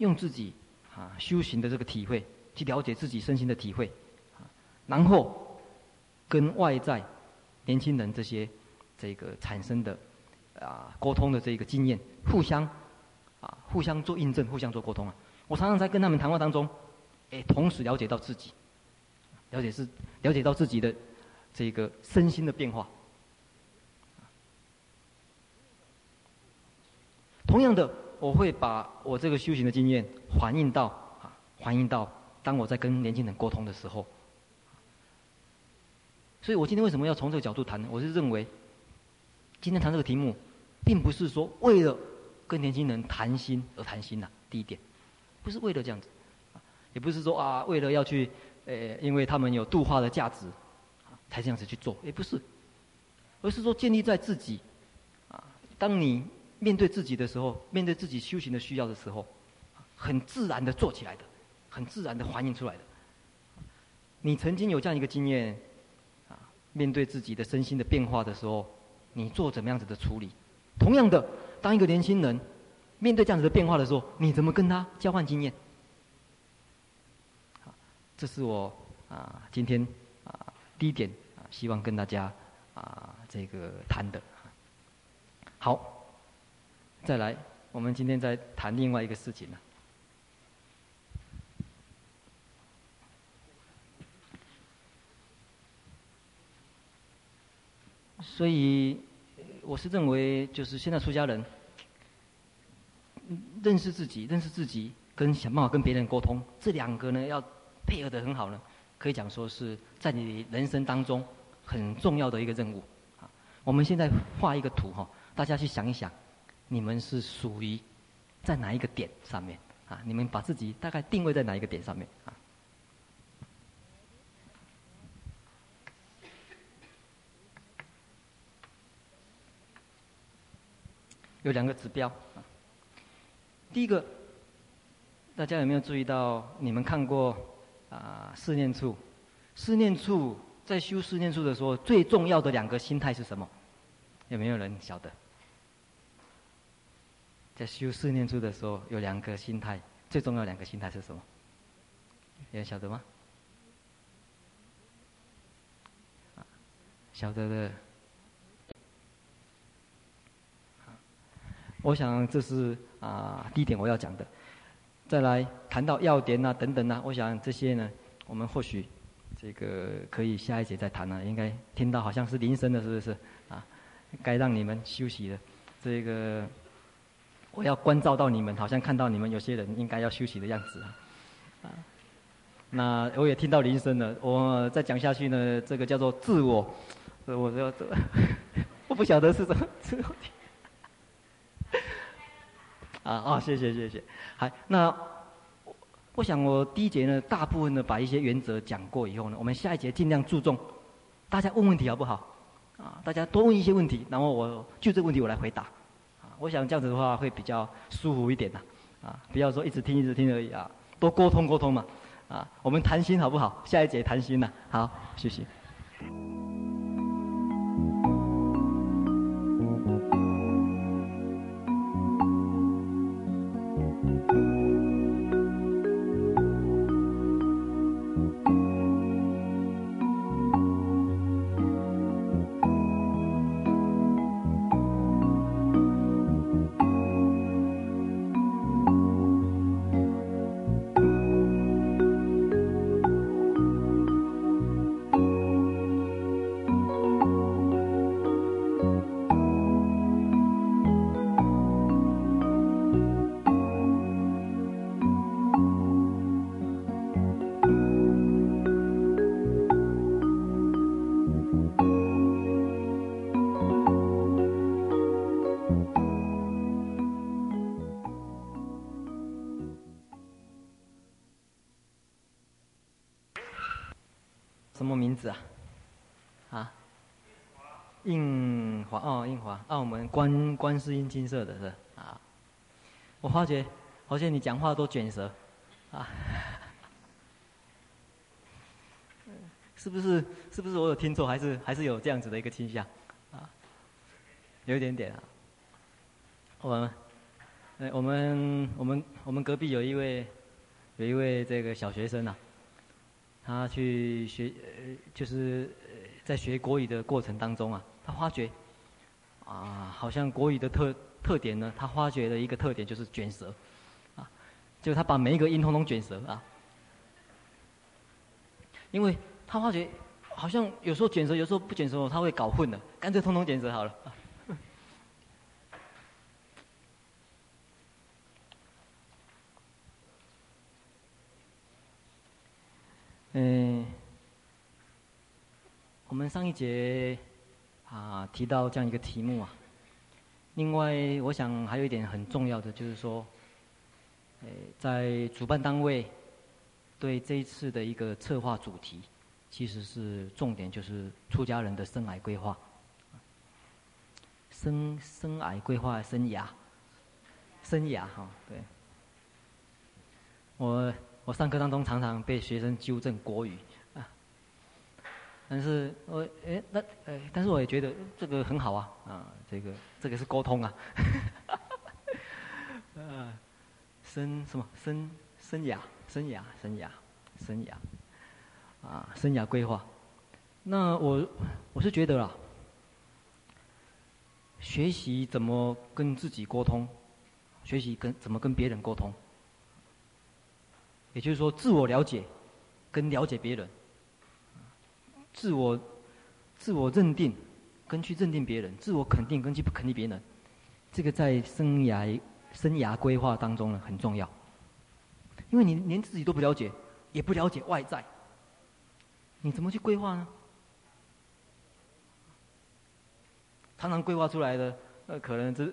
用自己啊修行的这个体会，去了解自己身心的体会，啊然后跟外在年轻人这些这个产生的啊沟通的这个经验，互相啊互相做印证，互相做沟通啊。我常常在跟他们谈话当中，哎，同时了解到自己，了解是了解到自己的这个身心的变化。同样的。我会把我这个修行的经验反映到啊，反映到当我在跟年轻人沟通的时候。所以我今天为什么要从这个角度谈呢？我是认为，今天谈这个题目，并不是说为了跟年轻人谈心而谈心呐。第一点，不是为了这样子，也不是说啊，为了要去，呃，因为他们有度化的价值，才这样子去做，也不是，而是说建立在自己，啊，当你。面对自己的时候，面对自己修行的需要的时候，很自然的做起来的，很自然的反映出来的。你曾经有这样一个经验，啊，面对自己的身心的变化的时候，你做怎么样子的处理？同样的，当一个年轻人面对这样子的变化的时候，你怎么跟他交换经验？这是我啊今天啊第一点啊，希望跟大家啊这个谈的。好。再来，我们今天再谈另外一个事情呢。所以，我是认为，就是现在出家人认识自己、认识自己，跟想办法跟别人沟通，这两个呢要配合得很好呢，可以讲说是在你人生当中很重要的一个任务。啊，我们现在画一个图哈，大家去想一想。你们是属于在哪一个点上面啊？你们把自己大概定位在哪一个点上面啊？有两个指标啊。第一个，大家有没有注意到？你们看过啊？四念处，四念处在修四念处的时候，最重要的两个心态是什么？有没有人晓得？在修四念处的时候，有两个心态，最重要两个心态是什么？有人晓得吗？晓得的。我想这是啊第一点我要讲的。再来谈到要点啊等等啊，我想这些呢，我们或许这个可以下一节再谈了。应该听到好像是铃声的，是不是？啊，该让你们休息了。这个我要关照到你们，好像看到你们有些人应该要休息的样子啊。啊，那我也听到铃声了。我再讲下去呢，这个叫做自我，我要这，我不晓得是什么自我。啊啊，谢谢谢谢。好，那。我我想，我第一节呢，大部分的把一些原则讲过以后呢，我们下一节尽量注重大家问问题好不好？啊，大家多问一些问题，然后我就这个问题我来回答。啊，我想这样子的话会比较舒服一点的。啊，不要说一直听一直听而已啊，多沟通沟通嘛。啊，我们谈心好不好？下一节谈心呐。好，谢谢。观观世音金色的是啊，我发觉好像你讲话都卷舌，啊，是不是是不是我有听错，还是还是有这样子的一个倾向，啊，有一点点啊。我们，哎，我们我们我们隔壁有一位有一位这个小学生啊，他去学呃就是在学国语的过程当中啊，他发觉。啊，好像国语的特特点呢，他发觉的一个特点就是卷舌，啊，就他把每一个音通通卷舌啊，因为他发觉好像有时候卷舌，有时候不卷舌，他会搞混的，干脆通通卷舌好了。嗯，我们上一节。啊，提到这样一个题目啊。另外，我想还有一点很重要的，就是说，诶，在主办单位对这一次的一个策划主题，其实是重点，就是出家人的生涯规划。生生涯规划，生涯，生涯哈，对。我我上课当中常常被学生纠正国语啊。但是我哎，那哎，但是我也觉得这个很好啊，啊，这个这个是沟通啊，呃，生什么生生涯生涯生涯生涯，啊，生涯规划。那我我是觉得啊，学习怎么跟自己沟通，学习跟怎么跟别人沟通，也就是说自我了解跟了解别人。自我、自我认定，跟去认定别人；自我肯定，跟去肯定别人。这个在生涯、生涯规划当中呢很重要。因为你连自己都不了解，也不了解外在，你怎么去规划呢？常常规划出来的，呃，可能这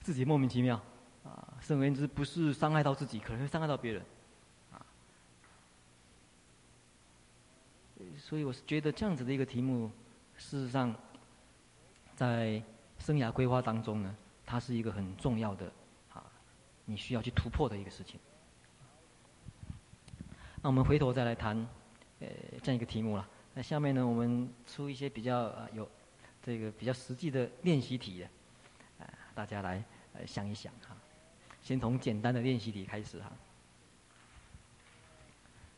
自己莫名其妙啊，甚至之不是伤害到自己，可能会伤害到别人。所以我是觉得这样子的一个题目，事实上，在生涯规划当中呢，它是一个很重要的啊，你需要去突破的一个事情。那我们回头再来谈，呃，这样一个题目了。那下面呢，我们出一些比较啊有这个比较实际的练习题的，啊，大家来呃想一想哈。先从简单的练习题开始哈。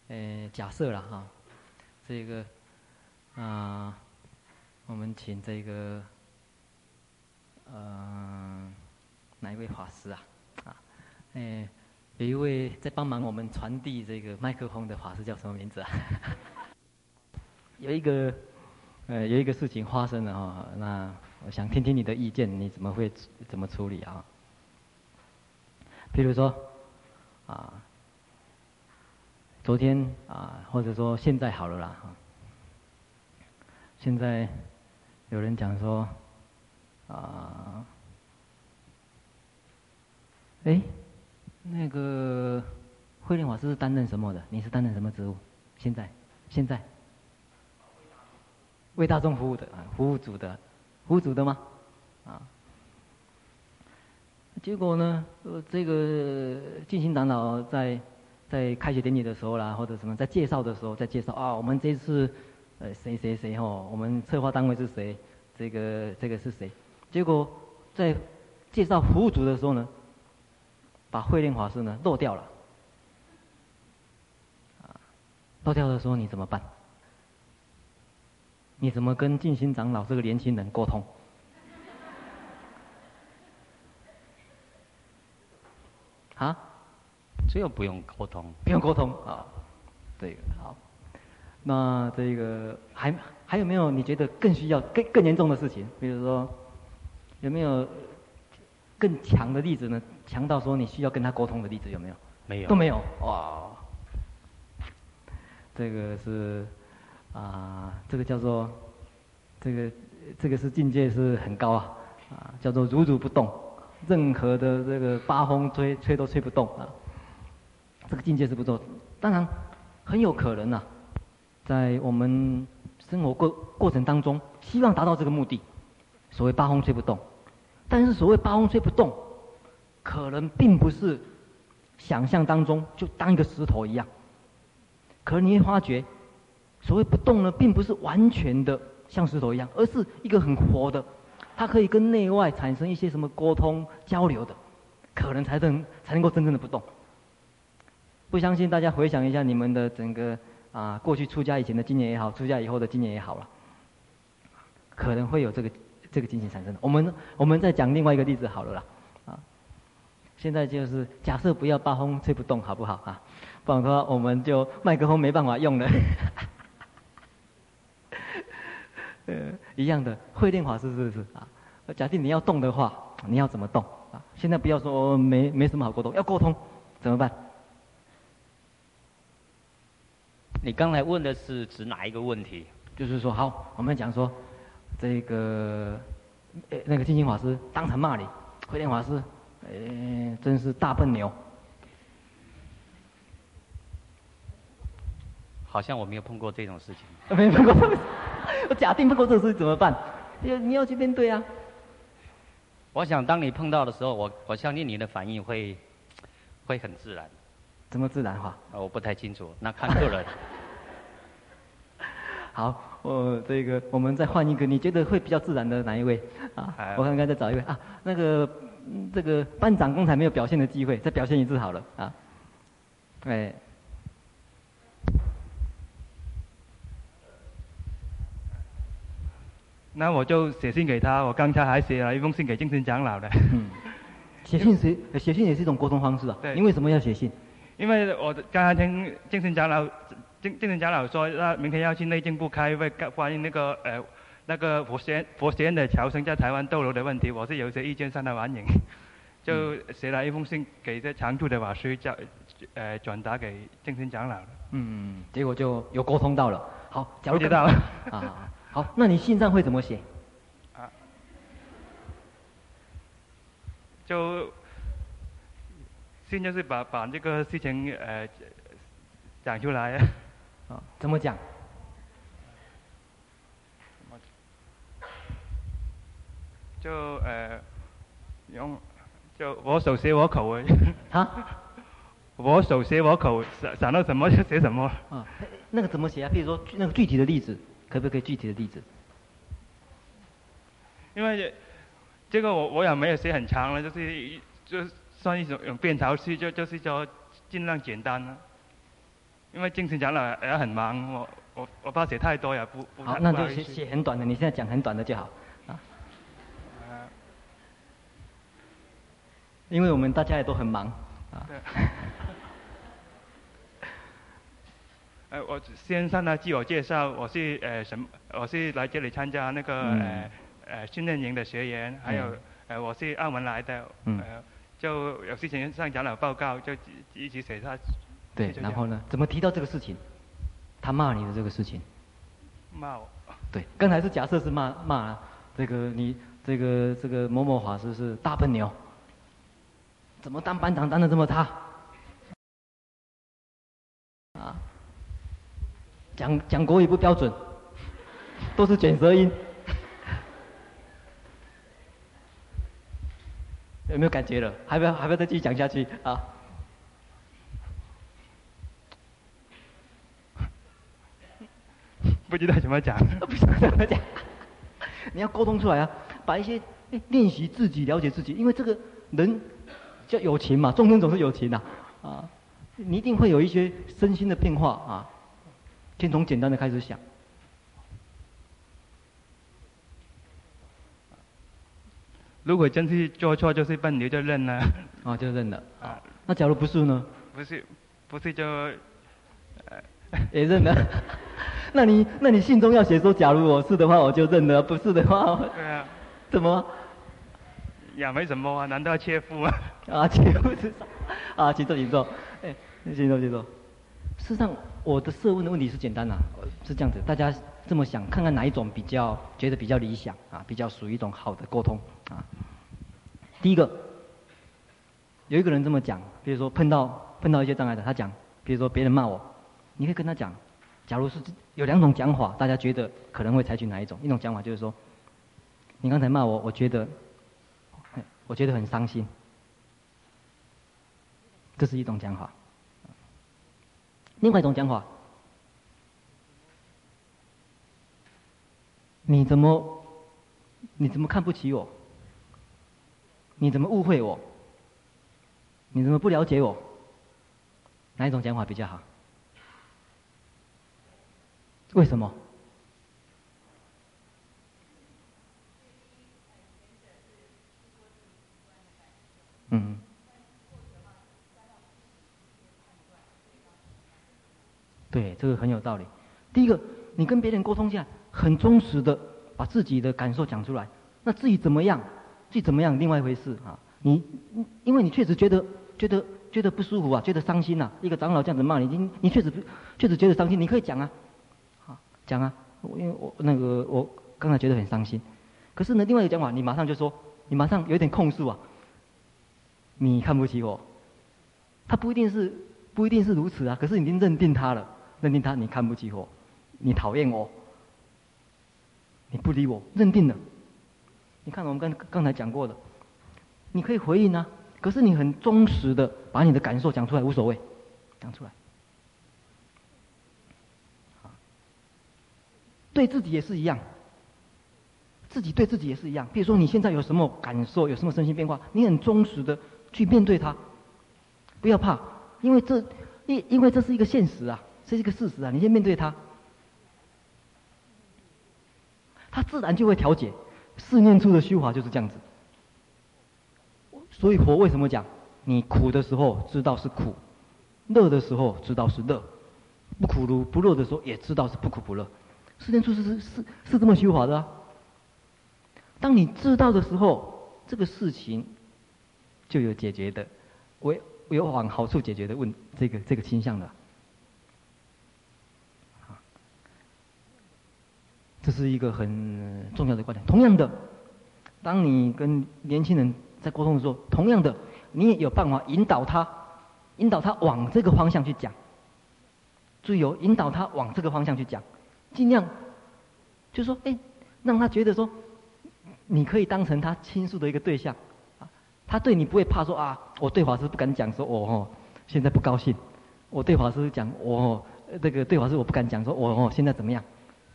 呃，假设了哈。这个啊、我们请这个呃哪一位法师啊？啊，哎，有一位在帮忙我们传递这个麦克风的法师叫什么名字啊？有一个，呃，有一个事情发生了哈，那我想听听你的意见，你怎么会怎么处理啊？比如说，啊，昨天啊，或者说现在好了啦，现在有人讲说，啊，哎，那个慧令法师是担任什么的？你是担任什么职务？现在，现在，为大众服务的啊，服务组的，服务组的吗？啊，结果呢，呃，这个静心长老在在开学典礼的时候啦，或者什么在介绍的时候，在介绍啊，我们这次呃谁谁谁哦，我们策划单位是谁？这个这个是谁？结果在介绍服务组的时候呢，把慧令法师呢漏掉了。漏掉的时候你怎么办？你怎么跟静心长老这个年轻人沟通？啊？这个不用沟通，不用沟通啊。这个好，那这个还还有没有你觉得更需要更更严重的事情？比如说有没有更强的例子呢？强到说你需要跟他沟通的例子有没有？没有，都没有哇。这个是啊，这个叫做这个这个是境界是很高啊啊，叫做如如不动，任何的这个八风吹吹都吹不动啊。这个境界是不错，当然很有可能啊，在我们生活过过程当中，希望达到这个目的，所谓八风吹不动，但是所谓八风吹不动，可能并不是想象当中就当一个石头一样。可是你会发觉，所谓不动呢，并不是完全的像石头一样，而是一个很活的，它可以跟内外产生一些什么沟通交流的，可能才能才能够真正的不动。不相信大家回想一下你们的整个啊过去出家以前的经验也好，出家以后的经验也好了，可能会有这个这个情形产生的。我们我们再讲另外一个例子好了啦，啊，现在就是假设不要八风吹不动，好不好啊？不然的话，我们就麦克风没办法用了。呃，一样的，慧令法师是不是啊？假定你要动的话，你要怎么动啊？现在不要说没没什么好沟通，要沟通怎么办？你刚才问的是指哪一个问题？就是说，好，我们讲说这个那个静心法师当场骂你，慧天法师，哎，真是大笨牛。好像我没有碰过这种事情。没碰过，我假定碰过这种事情怎么办？你你要去面对啊。我想当你碰到的时候，我我相信你的反应会会很自然。怎么自然化？我不太清楚，那看个人。好，我这个我们再换一个，你觉得会比较自然的哪一位？啊，我看看再找一位啊，那个这个班长刚才没有表现的机会，再表现一次好了啊。哎。那我就写信给他，我刚才还写了一封信给精神长老的。嗯，写信写写信也是一种沟通方式啊。对。因为什么要写信？因为我刚才听精神长老静静心长老说，那明天要去内政部开会，关于那个呃那个佛学佛学院的侨生在台湾逗留的问题，我是有些意见上的反映，就写了一封信给这常住的法师，叫呃转达给静心长老。嗯，结果就有沟通到了。好，了解到了。啊。好，那你信上会怎么写？啊，就信就是把把这个事情呃讲出来。啊，怎么讲？就呃用就我手写我口。啊？我手写我口，想想到什么就写什么。啊，那个怎么写啊？比如说那个具体的例子。可不可以具体的例子？因为这个我我也没有写很长了，就是就算一种用便条式，就就是说尽量简单了。因为精神长老也很忙，我我我怕写太多也不不。好，那就写写很短的，你现在讲很短的就好啊。因为我们大家也都很忙啊。我先向他自我介绍，我是呃什么？我是来这里参加那个、嗯、呃呃训练营的学员，还有、嗯、呃我是澳门来的，嗯、呃就有事情上长老报告，就一起写下。对，然后呢？怎么提到这个事情？他骂你的这个事情。骂我。对，刚才是假设是骂骂这个你这个这个某某法师是大笨牛，怎么当班长当的这么差？啊，讲讲国语不标准，都是卷舌音，有没有感觉了？还不要还不要再继续讲下去啊？不知道怎么讲，不知道怎么讲。你要沟通出来啊，把一些练习自己了解自己，因为这个人叫有情嘛，众生总是有情的啊，啊，你一定会有一些身心的变化啊。先从简单的开始想。如果真是做错就是笨牛就认了。啊，就认了 啊。那假如不是呢？不是，不是就。也认了，那你那你信中要写说，假如我是的话，我就认了；不是的话，对啊，怎么？也没什么啊，难道要切腹吗？啊，切腹自杀啊，请坐，请坐，哎，请坐，请坐。事实上，我的设问的问题是简单的、啊，是这样子，大家这么想，看看哪一种比较觉得比较理想啊，比较属于一种好的沟通啊。第一个，有一个人这么讲，比如说碰到碰到一些障碍的，他讲，比如说别人骂我。你可以跟他讲，假如是有两种讲法，大家觉得可能会采取哪一种？一种讲法就是说，你刚才骂我，我觉得，我觉得很伤心，这是一种讲法。另外一种讲法，你怎么，你怎么看不起我？你怎么误会我？你怎么不了解我？哪一种讲法比较好？为什么？嗯。对，这个很有道理。第一个，你跟别人沟通下，很忠实的把自己的感受讲出来。那至于怎么样，至于怎么样，另外一回事啊。你，因为你确实觉得觉得觉得不舒服啊，觉得伤心呐、啊。一个长老这样子骂你，你你确实确实觉得伤心，你可以讲啊。讲啊，我因为我那个我刚才觉得很伤心，可是呢，另外一个讲法，你马上就说，你马上有点控诉啊，你看不起我，他不一定是不一定是如此啊，可是你已经认定他了，认定他你看不起我，你讨厌我，你不理我，认定了。你看我们刚刚才讲过的，你可以回应啊，可是你很忠实的把你的感受讲出来，无所谓，讲出来。对自己也是一样，自己对自己也是一样。比如说你现在有什么感受，有什么身心变化，你很忠实的去面对它，不要怕，因为这因因为这是一个现实啊，这是一个事实啊，你先面对它，它自然就会调节。四念处的修法就是这样子。所以佛为什么讲，你苦的时候知道是苦，乐的时候知道是乐，不苦如不乐的时候也知道是不苦不乐。四念处是是是是这么修法的。当你知道的时候，这个事情就有解决的，我有往好处解决的问这个这个倾向的。这是一个很重要的观点。同样的，当你跟年轻人在沟通的时候，同样的，你也有办法引导他，引导他往这个方向去讲。注意哦，引导他往这个方向去讲。尽量，就说，哎，让他觉得说，你可以当成他倾诉的一个对象，啊，他对你不会怕说啊，我对法师不敢讲说，我哦，现在不高兴，我对法师讲，我哦，这个对法师我不敢讲说，我哦，现在怎么样？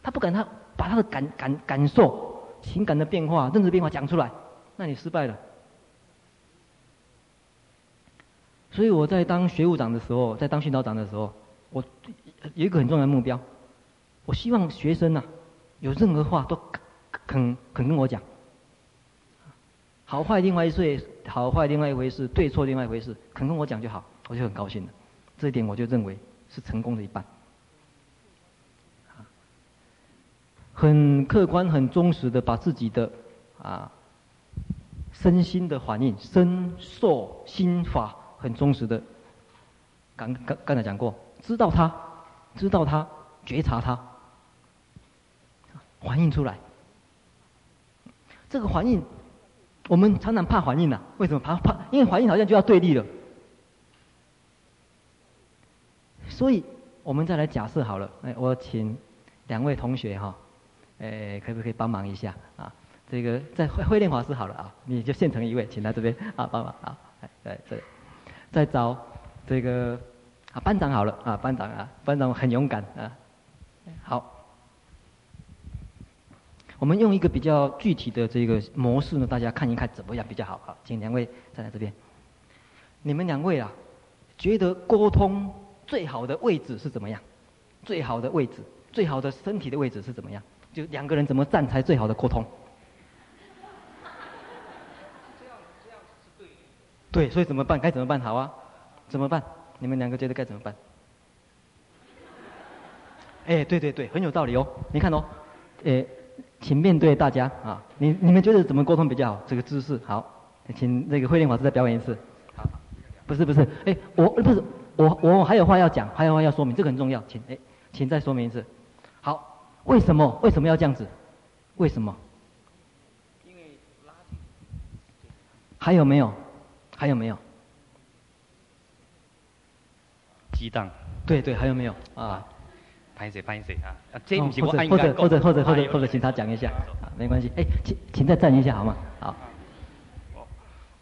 他不敢，他把他的感感感受、情感的变化、认知变化讲出来，那你失败了。所以我在当学务长的时候，在当训导长的时候，我有一个很重要的目标。我希望学生呐、啊，有任何话都肯肯跟我讲。好坏另外一回事，好坏另外一回事，对错另外一回事，肯跟我讲就好，我就很高兴了。这一点我就认为是成功的一半。很客观、很忠实的把自己的啊身心的反应、身受心法很忠实的，刚刚刚才讲过，知道他，知道他，觉察他，反应出来。这个反应，我们常常怕反应呐、啊，为什么怕怕？因为反应好像就要对立了。所以，我们再来假设好了，哎，我请两位同学哈，哎，可不可以帮忙一下啊？这个在慧慧莲法师好了啊，你就现成一位，请来这边啊帮忙啊，哎，对对，再找这个啊班长好了啊班长啊班长很勇敢啊，好，我们用一个比较具体的这个模式呢，大家看一看怎么样比较好啊？请两位站在这边，你们两位啊，觉得沟通。最好的位置是怎么样？最好的位置，最好的身体的位置是怎么样？就两个人怎么站才最好的沟通？对，所以怎么办？该怎么办？好啊，怎么办？你们两个觉得该怎么办？哎，对对对，很有道理哦。你看哦，哎，请面对大家啊，你你们觉得怎么沟通比较好？这个姿势好，请那个慧莲法师再表演一次。好，不是不是，哎，我不是。我我还有话要讲，还有话要说明，这个很重要，请哎，请再说明一次。好，为什么为什么要这样子？为什么？因为拉近。还有没有？还有没有？激荡。对对，还有没有？啊。拍谁拍谁啊？这不是我或者或者或者或者或者请他讲一下，啊，没关系。哎，请请再站一下好吗？好。我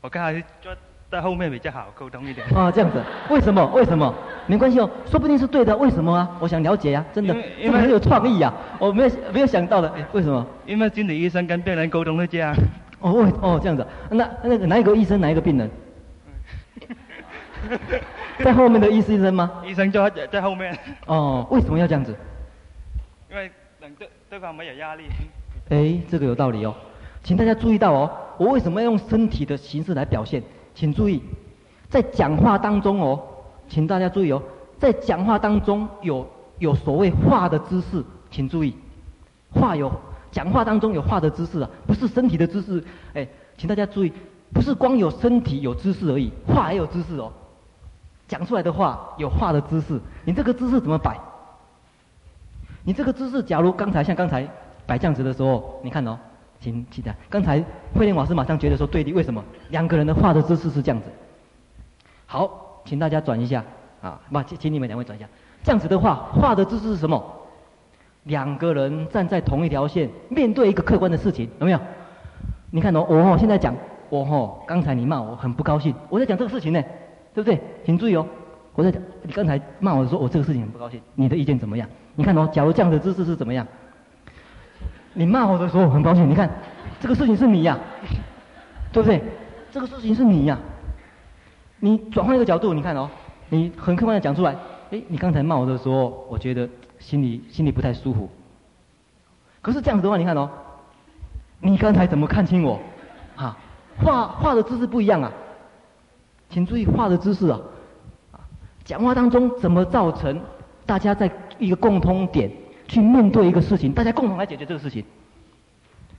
我刚才就。在后面比较好沟通一点。啊，这样子，为什么？为什么？没关系哦，说不定是对的。为什么啊？我想了解呀、啊，真的，因为很有创意呀、啊。我没有没有想到的，哎，为什么？因为心理医生跟病人沟通是这样。哦，为哦这样子，那那个哪一个医生，哪一个病人？在后面的医生吗？医生就在在后面。哦，为什么要这样子？因为等对对方没有压力。哎，这个有道理哦，请大家注意到哦，我为什么要用身体的形式来表现？请注意，在讲话当中哦，请大家注意哦，在讲话当中有有所谓话的姿势，请注意，话有讲话当中有话的姿势啊，不是身体的姿势，哎，请大家注意，不是光有身体有姿势而已，话也有姿势哦，讲出来的话有画的姿势，你这个姿势怎么摆？你这个姿势，假如刚才像刚才摆这样子的时候，你看哦。请记得，刚才慧莲老师马上觉得说对的，为什么？两个人的画的姿势是这样子。好，请大家转一下啊，不，请请你们两位转一下。这样子的话，画的姿势是什么？两个人站在同一条线，面对一个客观的事情，有没有？你看哦，我哦现在讲，我哦刚才你骂我很不高兴，我在讲这个事情呢，对不对？请注意哦，我在讲你刚才骂我说我这个事情很不高兴，你的意见怎么样？你看哦，假如这样的姿势是怎么样？你骂我的时候很高兴，你看，这个事情是你呀、对不对？这个事情是你呀、你转换一个角度，你看哦，你很客观的讲出来，哎，你刚才骂我的时候，我觉得心里心里不太舒服。可是这样子的话，你看哦，你刚才怎么看清我？啊，画画的姿势不一样啊，请注意画的姿势啊，啊，讲话当中怎么造成大家在一个共通点？去面对一个事情，大家共同来解决这个事情，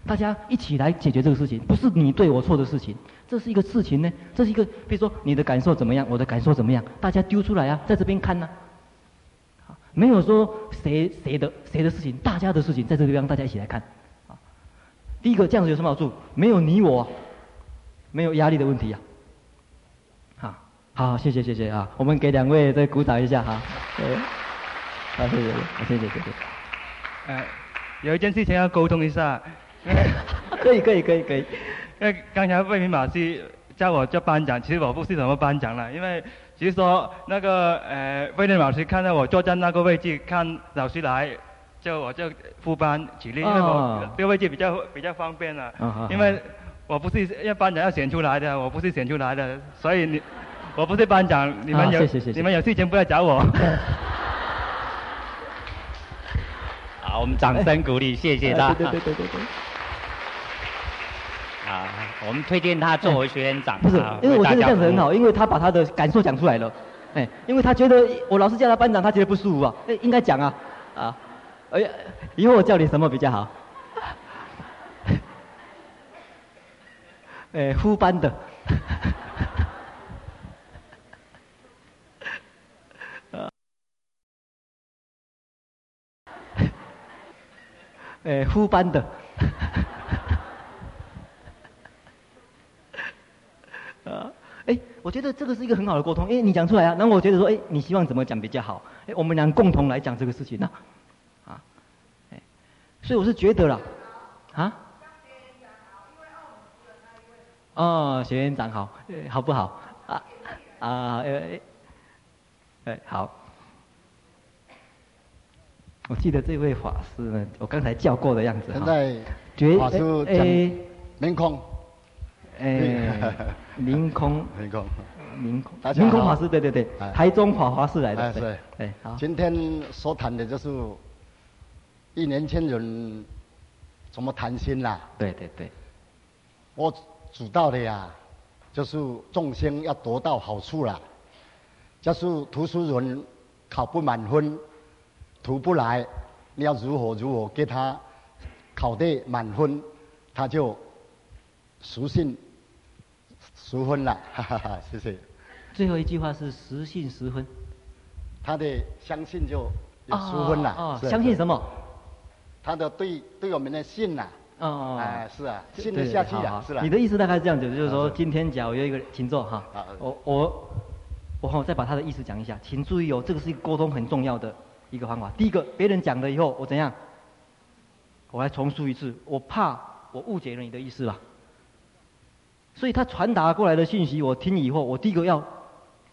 大家一起来解决这个事情，不是你对我错的事情，这是一个事情呢，这是一个，比如说你的感受怎么样，我的感受怎么样，大家丢出来啊，在这边看呢、啊，没有说谁谁的谁的事情，大家的事情，在这个地方大家一起来看，啊，第一个这样子有什么好处？没有你我，没有压力的问题呀、啊，好，谢谢谢谢啊！我们给两位再鼓掌一下哈。好，谢谢，谢谢，谢谢。哎，有一件事情要沟通一下。可以可以可以可以。因为刚才魏明老师叫我叫班长，其实我不是什么班长了，因为其实说那个呃魏明老师看到我坐在那个位置看老师来，叫我就副班起立，因为我这个位置比较比较方便了。因为我不是要班长要选出来的，我不是选出来的，所以你。我不是班长，你们有、哦、谢谢谢谢你们有事情不要找我。好，我们掌声鼓励，谢谢他。对对对对对。啊，我们推荐他作为学员长。不是，因为我觉得这样子很好，因为他把他的感受讲出来了。哎，因为他觉得我老是叫他班长，他觉得不舒服啊。哎，应该讲啊，啊，哎呀，以后我叫你什么比较好？哎，副班的。哎，副班的。啊，哎，我觉得这个是一个很好的沟通，因为你讲出来啊，那我觉得说，哎，你希望怎么讲比较好？哎，我们俩共同来讲这个事情呢，啊，哎，所以我是觉得啦，啊，哦，学院长好，好不好？啊啊，哎，哎，好。我记得这位法师呢，我刚才叫过的样子。现在法师讲明空。哎，明空。明空。明空。明空法师，对对对，台中法华寺来的。对。哎，好。今天所谈的就是一年轻人怎么谈心啦。对对对。我主道的呀，就是众生要得到好处啦，就是读书人考不满分。读不来，你要如何如何给他考得满分，他就熟信十分了，哈哈哈，谢谢。最后一句话是实信十分，他的相信就有十分了。哦，相信什么？他的对对我们的信呐。哦哦。哎，是啊，信得下去啊，是吧？你的意思大概是这样子，就是说今天假如有一个请坐哈，我我我好再把他的意思讲一下，请注意哦，这个是一个沟通很重要的。一个方法，第一个，别人讲了以后，我怎样？我来重述一次，我怕我误解了你的意思吧。所以他传达过来的信息，我听以后，我第一个要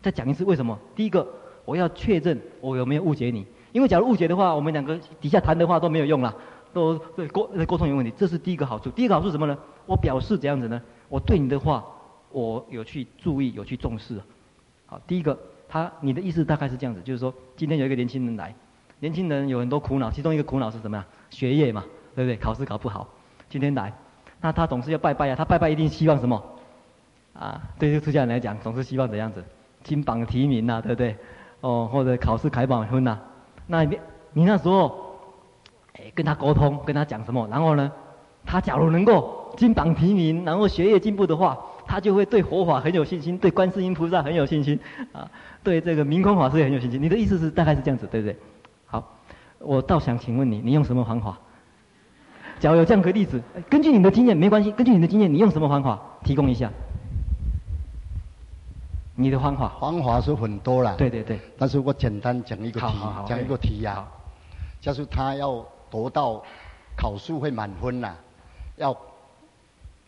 再讲一次，为什么？第一个，我要确认我有没有误解你，因为假如误解的话，我们两个底下谈的话都没有用了，都对沟沟通有问题，这是第一个好处。第一个好处是什么呢？我表示怎样子呢？我对你的话，我有去注意，有去重视。好，第一个，他你的意思大概是这样子，就是说今天有一个年轻人来。年轻人有很多苦恼，其中一个苦恼是什么呀？学业嘛，对不对？考试考不好，今天来，那他总是要拜拜、啊。他拜拜一定希望什么？啊，对于出家人来讲，总是希望怎样子？金榜题名呐、啊，对不对？哦，或者考试考满分呐、啊。那你你那时候，哎，跟他沟通，跟他讲什么？然后呢，他假如能够金榜题名，然后学业进步的话，他就会对佛法很有信心，对观世音菩萨很有信心，啊，对这个明空法师也很有信心。你的意思是大概是这样子，对不对？我倒想请问你，你用什么方法？假如有这样个例子，根据你的经验没关系，根据你的经验，你用什么方法提供一下？你的方法？方法是很多了。对对对。但是我简单讲一个题，讲一个题呀、啊，就是他要得到考试会满分呐，要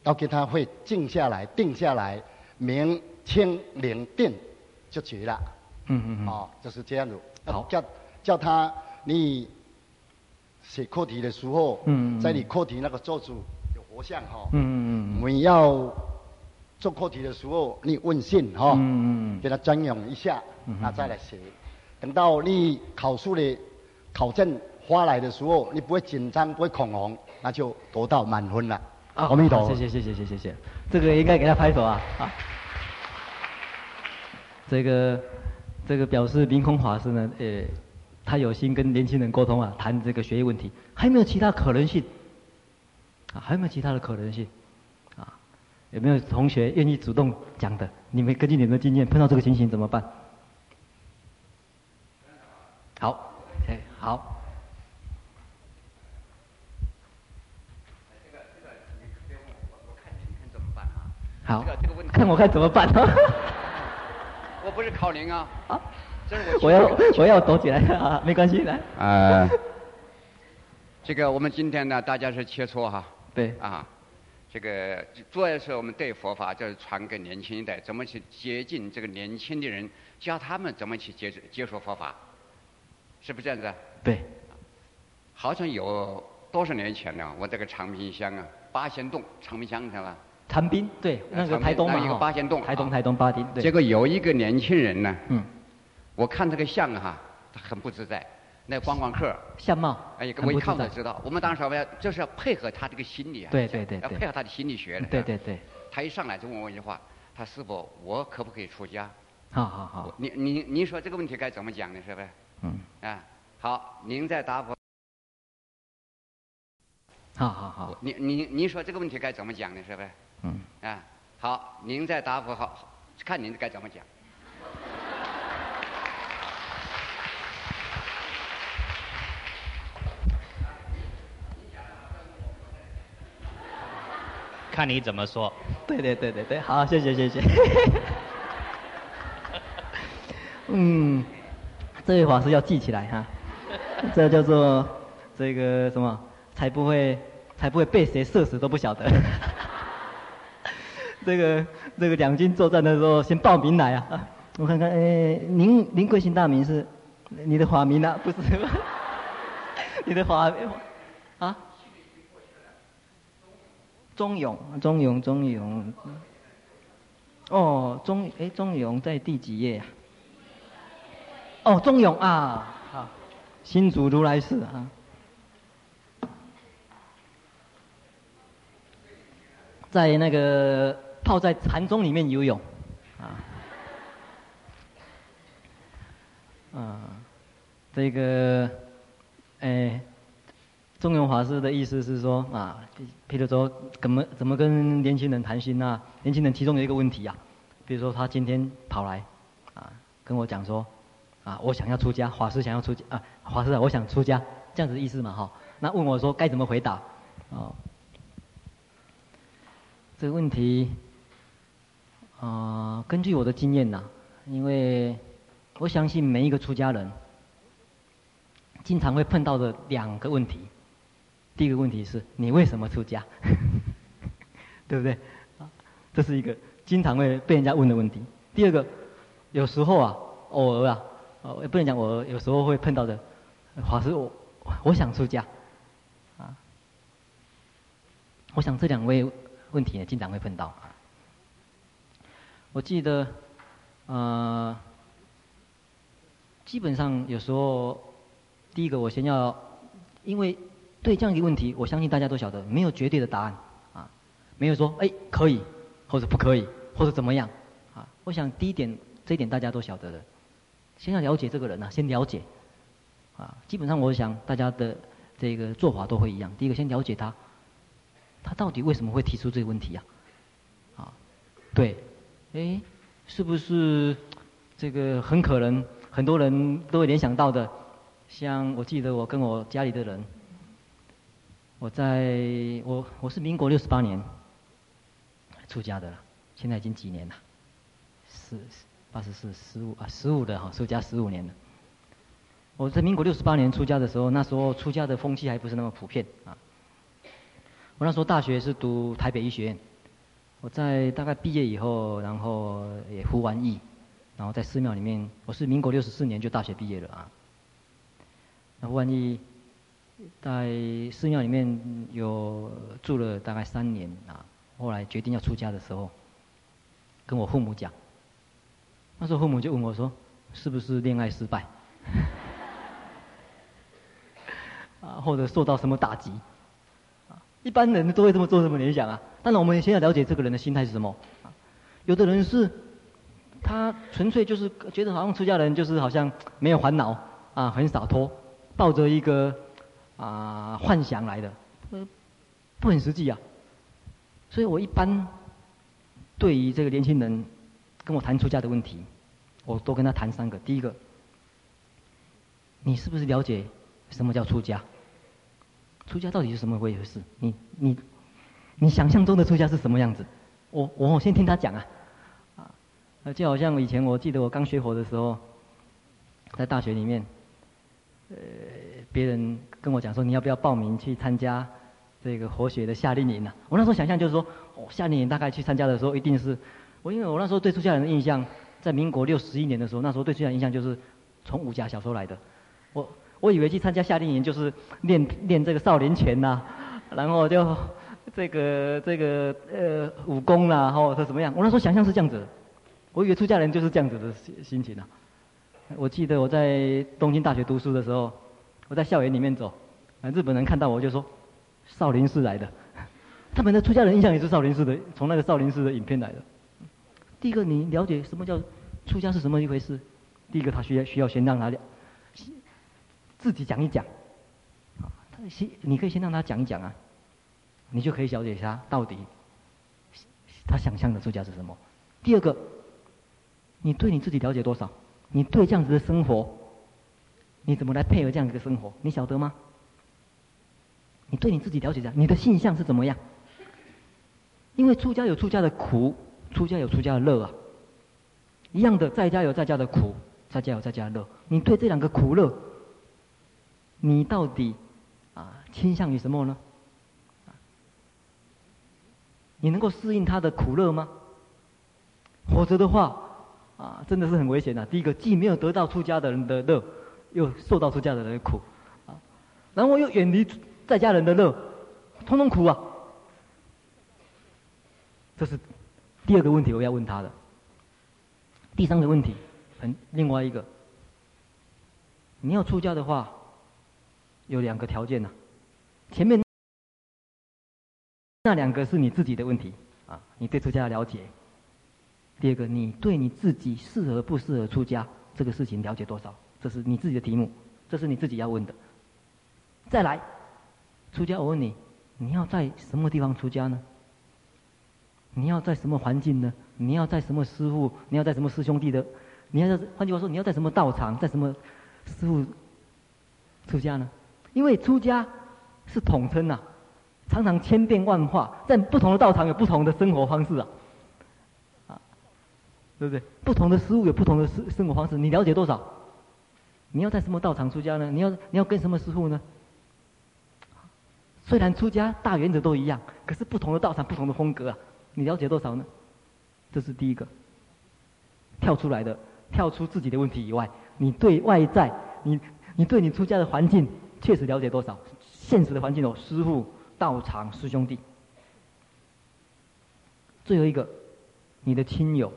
要给他会静下来，定下来，明清零定就绝了。嗯嗯嗯。哦，就是这样子。好。叫叫他。你写课题的时候，嗯，在你课题那个作主有佛像哈，嗯嗯嗯，你要做课题的时候，你问信哈，嗯嗯，给他瞻仰一下，那再来写。等到你考试的考证发来的时候，你不会紧张，不会恐慌，那就得到满分了。阿弥陀佛，谢谢谢谢谢谢谢，这个应该给他拍手啊啊！这个这个表示林空法师呢，呃、他有心跟年轻人沟通啊，谈这个学业问题，还有没有其他可能性？啊，还有没有其他的可能性？啊，有没有同学愿意主动讲的？你们根据你们的经验，碰到这个情形怎么办？好，哎，好。好，看我看怎么办？我不是考您啊。啊。我要我要躲起来啊，没关系的。呃，这个我们今天呢，大家是切磋哈。对。啊，这个主要是我们对佛法就是传给年轻一代，怎么去接近这个年轻的人，教他们怎么去接接触佛法，是不是这样子？对。好像有多少年前呢？我这个长滨乡啊，八仙洞长滨乡知道吧？长滨对，那个台东嘛。那一个八仙洞。台东台东八丁。对。结果有一个年轻人呢。嗯。我看这个相哈，他很不自在。那观光客相貌，哎，我一看我就知道。我们当时要就是要配合他这个心理啊，对对对，要配合他的心理学的。对对对。他一上来就问我一句话：“他师父，我可不可以出家？”好好好。您您您说这个问题该怎么讲呢？是不是？嗯。啊，好，您再答复。好好好。您您您说这个问题该怎么讲呢？是不是？嗯。啊，好，您再答复好，看您该怎么讲。看你怎么说。对对对对对，好，谢谢谢谢。嗯，这位法师要记起来哈，这叫做这个什么，才不会才不会被谁射死都不晓得。这个这个两军作战的时候，先报名来啊！我看看，哎，您您贵姓大名是？你的法名啊？不是，你的法啊？钟勇，钟勇，钟勇。哦，钟哎，钟勇在第几页啊？哦，钟勇啊，好，新竹如来寺啊，在那个泡在禅宗里面游泳，啊，啊，这个，哎。中庸法师的意思是说啊，譬如说怎么怎么跟年轻人谈心啊？年轻人其中有一个问题啊，比如说他今天跑来啊跟我讲说啊，我想要出家，法师想要出家啊，法师啊，我想出家，这样子的意思嘛哈？那问我说该怎么回答？啊，这个问题啊，根据我的经验呐，因为我相信每一个出家人经常会碰到的两个问题。第一个问题是你为什么出家，对不对？啊，这是一个经常会被人家问的问题。第二个，有时候啊，偶尔啊，哦，也不能讲偶尔，有时候会碰到的，法师我我想出家，啊，我想这两位问题也经常会碰到。我记得，呃，基本上有时候，第一个我先要，因为。对这样一个问题，我相信大家都晓得，没有绝对的答案，啊，没有说哎可以，或者不可以，或者怎么样，啊，我想第一点，这一点大家都晓得的，先要了解这个人呐，先了解，啊，基本上我想大家的这个做法都会一样，第一个先了解他，他到底为什么会提出这个问题呀？啊，对，哎，是不是这个很可能很多人都会联想到的，像我记得我跟我家里的人。我在我我是民国六十八年出家的了，现在已经几年了？四八十四十五啊十五的哈，出家十五年了。我在民国六十八年出家的时候，那时候出家的风气还不是那么普遍啊。我那时候大学是读台北医学院，我在大概毕业以后，然后也服完役，然后在寺庙里面，我是民国六十四年就大学毕业了啊。那万一。在寺庙里面有住了大概三年啊，后来决定要出家的时候，跟我父母讲，那时候父母就问我说：“是不是恋爱失败？啊，或者受到什么打击？”啊，一般人都会这么做这么联想啊。当然，我们先要了解这个人的心态是什么。有的人是，他纯粹就是觉得好像出家人就是好像没有烦恼啊，很洒脱，抱着一个。啊，幻想来的，呃，不很实际啊。所以我一般对于这个年轻人跟我谈出家的问题，我都跟他谈三个。第一个，你是不是了解什么叫出家？出家到底是什么回事？你你你想象中的出家是什么样子？我我先听他讲啊，啊，就好像以前我记得我刚学佛的时候，在大学里面，呃。别人跟我讲说，你要不要报名去参加这个活血的夏令营呢？我那时候想象就是说，哦，夏令营大概去参加的时候，一定是我，因为我那时候对出家人的印象，在民国六十一年的时候，那时候对出家人印象就是从武侠小说来的。我我以为去参加夏令营就是练练这个少林拳呐、啊，然后就这个这个呃武功啦、啊，或者怎么样。我那时候想象是这样子，我以为出家人就是这样子的心心情啊。我记得我在东京大学读书的时候。我在校园里面走，啊，日本人看到我就说，少林寺来的，他们的出家人印象也是少林寺的，从那个少林寺的影片来的。第一个，你了解什么叫出家是什么一回事？第一个，他需要需要先让他自己讲一讲，啊，先你可以先让他讲一讲啊，你就可以了解一下到底他想象的出家是什么。第二个，你对你自己了解多少？你对这样子的生活，你怎么来配合这样一个生活？你晓得吗？你对你自己了解一下，你的性向是怎么样？因为出家有出家的苦，出家有出家的乐啊。一样的，在家有在家的苦，在家有在家的乐。你对这两个苦乐，你到底啊倾向于什么呢？你能够适应他的苦乐吗？否则的话，啊，真的是很危险的。第一个，既没有得到出家的人的乐，又受到出家的人的苦，啊，然后又远离在家人的乐，通通苦啊。这是第二个问题，我要问他的。第三个问题，很另外一个，你要出家的话，有两个条件呐、前面那两个是你自己的问题啊，你对出家的了解。第二个，你对你自己适合不适合出家这个事情了解多少？这是你自己的题目，这是你自己要问的。再来，出家，我问你，你要在什么地方出家呢？你要在什么环境呢？你要在什么师傅？你要在什么师兄弟的？你要在，换句话说，你要在什么道场，在什么师傅出家呢？因为出家是统称呐、啊，常常千变万化，在不同的道场有不同的生活方式，啊，对不对？不同的师父有不同的生生活方式，你了解多少？你要在什么道场出家呢？你要你要跟什么师父呢？虽然出家大原则都一样，可是不同的道场，不同的风格啊。你了解多少呢？这是第一个。跳出来的，跳出自己的问题以外，你对外在，你你对你出家的环境确实了解多少？现实的环境有师父、道场、师兄弟。最后一个，你的亲友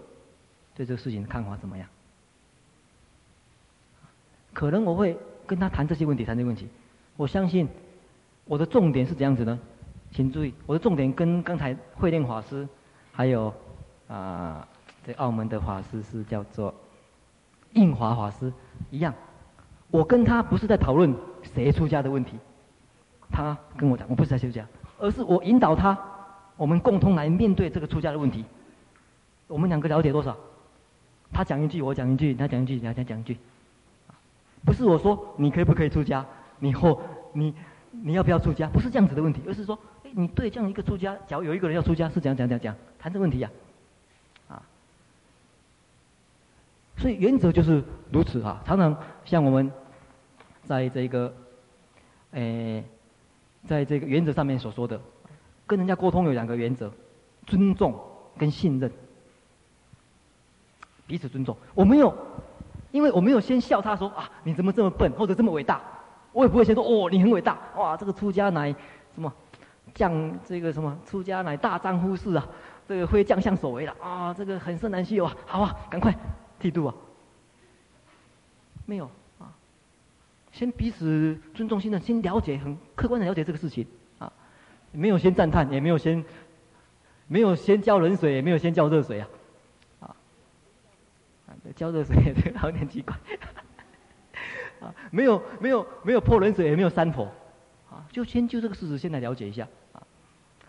对这个事情的看法怎么样？可能我会跟他谈这些问题，谈这些问题。我相信我的重点是怎样子呢？请注意，我的重点跟刚才慧念法师，还有啊，这、澳门的法师是叫做印华法师一样。我跟他不是在讨论谁出家的问题，他跟我讲，我不是在出家，而是我引导他，我们共同来面对这个出家的问题。我们两个了解多少？他讲一句，我讲一句，他讲一句，他讲讲一句。不是我说你可以不可以出家，你或你你要不要出家，不是这样子的问题，而是说。哎你对这样一个出家，假如有一个人要出家，是怎样讲讲讲谈这个问题呀、啊？所以原则就是如此啊。常常像我们在这个，诶、在这个原则上面所说的，跟人家沟通有两个原则：尊重跟信任，彼此尊重。我没有，因为我没有先笑他说啊，你怎么这么笨，或者这么伟大，我也不会先说哦，你很伟大，哇，这个出家乃什么？将这个什么出家乃大丈夫事啊，这个非将相所为了啊，这个很是难稀有啊，好啊，赶快剃度啊。没有啊，先彼此尊重心的，先了解很客观的了解这个事情啊，没有先赞叹，也没有先没有先浇冷水，也没有先浇热水，啊，浇热水这个有点奇怪，啊，没有没有没有泼冷水，也没有山火。啊，就先就这个事实先来了解一下。啊，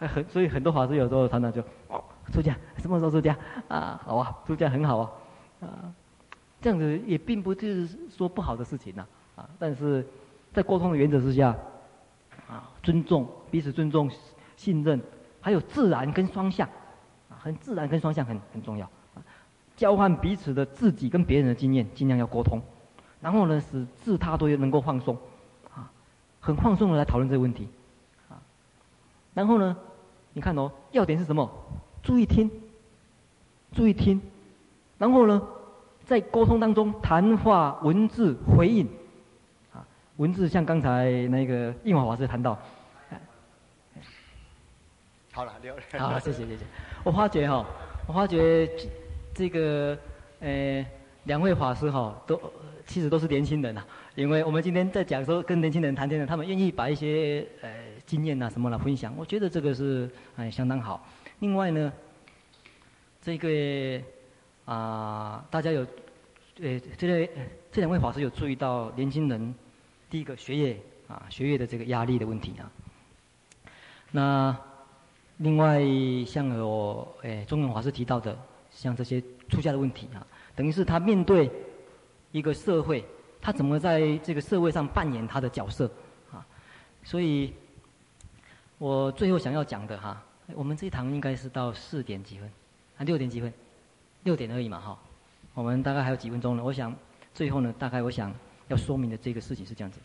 很所以很多法师有时候常常就哦出家什么时候出家？啊？好啊，出家很好啊，啊，这样子也并不是说不好的事情呐啊，但是在沟通的原则之下啊，尊重彼此尊重信任，还有自然跟双向。啊，很自然跟双向很很重要，交换彼此的自己跟别人的经验，尽量要沟通，然后呢使自他都能够放松。啊很放松的来讨论这个问题，啊，然后呢，你看哦，要点是什么？注意听，注意听，然后呢，在沟通当中谈话文字回应，啊，文字像刚才那个印华法师谈到，好了，了好了，谢谢谢谢。我发觉哈、哦，我发觉这个呃两位法师哈、都。其实都是年轻人啊，因为我们今天在讲说跟年轻人谈天呢，他们愿意把一些呃经验啊什么来分享，我觉得这个是哎相当好。另外呢，这个啊、大家有呃这个这两位法师有注意到年轻人第一个学业啊学业的这个压力的问题啊。那另外，像我哎中永法师提到的，像这些出家的问题啊，等于是他面对一个社会，他怎么在这个社会上扮演他的角色啊？所以，我最后想要讲的哈，我们这一堂应该是到四点几分，啊六点几分，六点而已嘛哈，我们大概还有几分钟呢。我想最后呢，大概我想要说明的这个事情是这样子，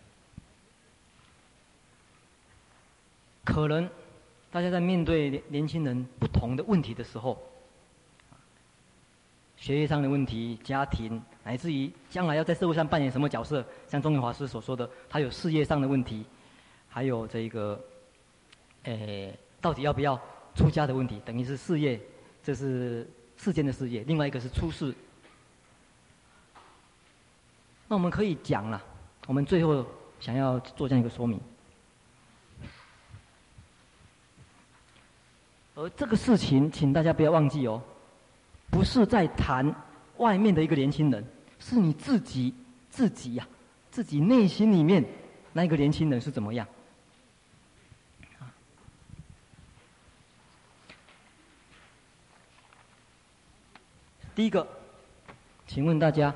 可能。大家在面对年年轻人不同的问题的时候，学业上的问题、家庭，乃至于将来要在社会上扮演什么角色，像宗元法师所说的，他有事业上的问题，还有这个，诶，到底要不要出家的问题，等于是事业，这是世间的事业；另外一个是出世。那我们可以讲了，我们最后想要做这样一个说明。而这个事情，请大家不要忘记哦，不是在谈外面的一个年轻人，是你自己自己呀、自己内心里面那个年轻人是怎么样。第一个，请问大家，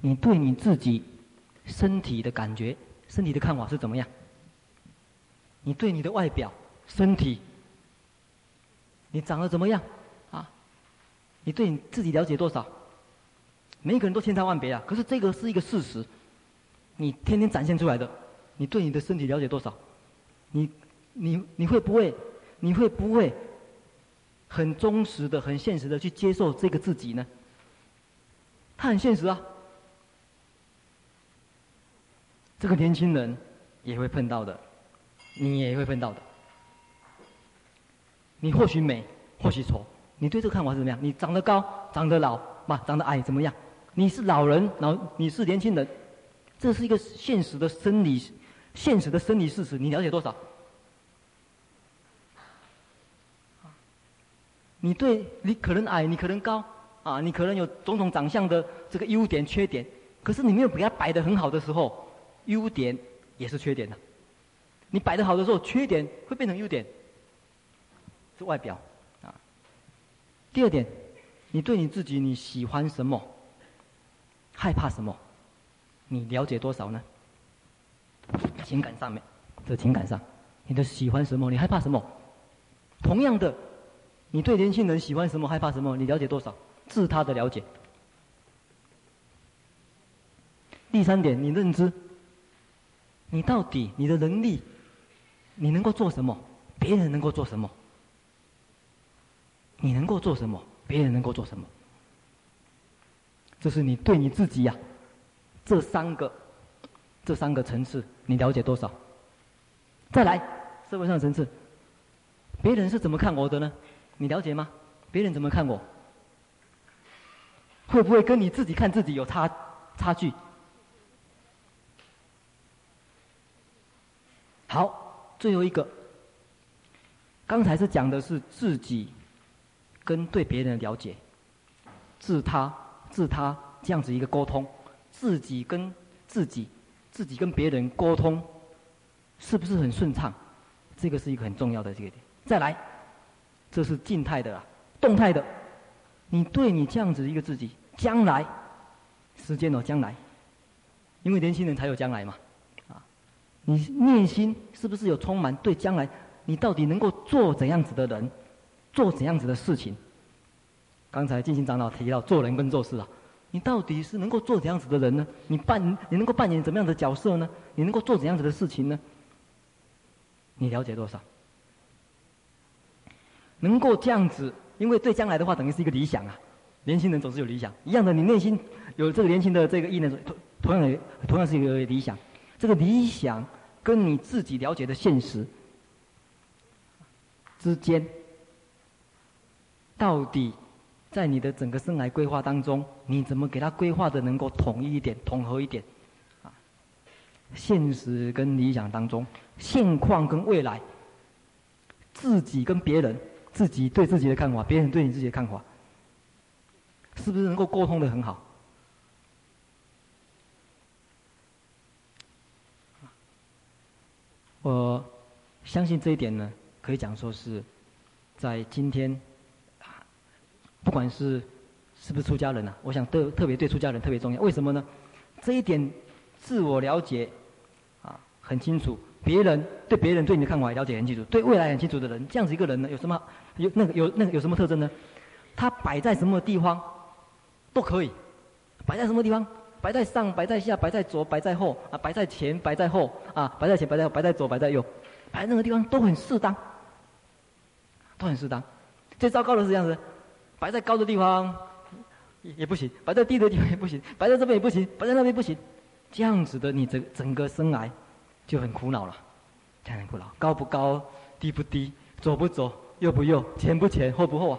你对你自己身体的感觉、身体的看法是怎么样？你对你的外表、身体？你长得怎么样？你对你自己了解多少？每一个人都千差万别啊。可是这个是一个事实，你天天展现出来的，你对你的身体了解多少？你你你会不会？你会不会很忠实的、很现实的去接受这个自己呢？他很现实啊。这个年轻人也会碰到的，你也会碰到的。你或许美，或许丑，你对这个看法是怎么样？你长得高，长得老，嘛，长得矮怎么样？你是老人，然后你是年轻人，这是一个现实的生理，现实的生理事实。你了解多少？你对你可能矮，你可能高，啊，你可能有种种长相的这个优点、缺点，可是你没有给它摆得很好的时候，优点也是缺点的。你摆得好的时候，缺点会变成优点。是外表，第二点，你对你自己你喜欢什么，害怕什么，你了解多少呢？情感上面，这情感上，你的喜欢什么，你害怕什么？同样的，你对年轻人喜欢什么，害怕什么，你了解多少？自他的了解。第三点，你认知，你到底你的能力，你能够做什么？别人能够做什么？你能够做什么？别人能够做什么？这是你对你自己呀、这三个，这三个层次，你了解多少？再来，社会上的层次，别人是怎么看我的呢？你了解吗？别人怎么看我？会不会跟你自己看自己有差差距？好，最后一个，刚才是讲的是自己。跟对别人的了解，自他自他这样子一个沟通，自己跟自己，自己跟别人沟通，是不是很顺畅？这个是一个很重要的这个点。再来，这是静态的啦，动态的，你对你这样子一个自己，将来，时间哦，将来，因为年轻人才有将来嘛，啊，你内心是不是有充满对将来，你到底能够做怎样子的人？做怎样子的事情？刚才静心长老提到做人跟做事啊，你到底是能够做怎样子的人呢？你扮你能够扮演怎么样的角色呢？你能够做怎样子的事情呢？你了解多少？能够这样子，因为对将来的话，等于是一个理想啊。年轻人总是有理想，一样的，你内心有这个年轻的这个意念，同同样的同样是一个理想。这个理想跟你自己了解的现实之间。到底，在你的整个生涯规划当中，你怎么给他规划的能够统一一点、统合一点？啊，现实跟理想当中，现况跟未来，自己跟别人，自己对自己的看法，别人对你自己的看法，是不是能够沟通的很好？我相信这一点呢，可以讲说是在今天，不管是是不是出家人呐、啊，我想特特别对出家人特别重要。为什么呢？这一点自我了解啊很清楚，别人对别人对你的看法也了解很清楚，对未来很清楚的人，这样子一个人呢，有什么有那个有那个有什么特征呢？他摆在什么地方都可以，摆在什么地方？摆在上，摆在下，摆在左，摆在后，啊，摆在前，摆在后，啊，摆在前，摆在，摆在左，摆在右，摆在任何地方都很适当，都很适当。最糟糕的是这样子，摆在高的地方也不行，摆在低的地方 也不行，摆在这边也不行，摆在那边不行，这样子的你整整个生涯就很苦恼了，这样很苦恼。高不高，低不低，左不左，右不右，前不前，后不后啊？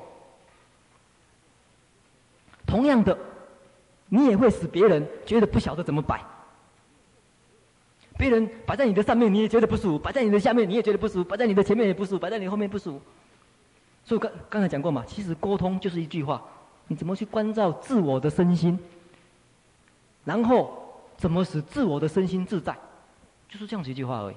同样的。你也会使别人觉得不晓得怎么摆。别人摆在你的上面，你也觉得不舒服；摆在你的下面，你也觉得不舒服；摆在你的前面也不舒服；摆在你后面不舒服。所以刚刚才讲过嘛，其实沟通就是一句话：你怎么去关照自我的身心，然后怎么使自我的身心自在，就是这样子一句话而已。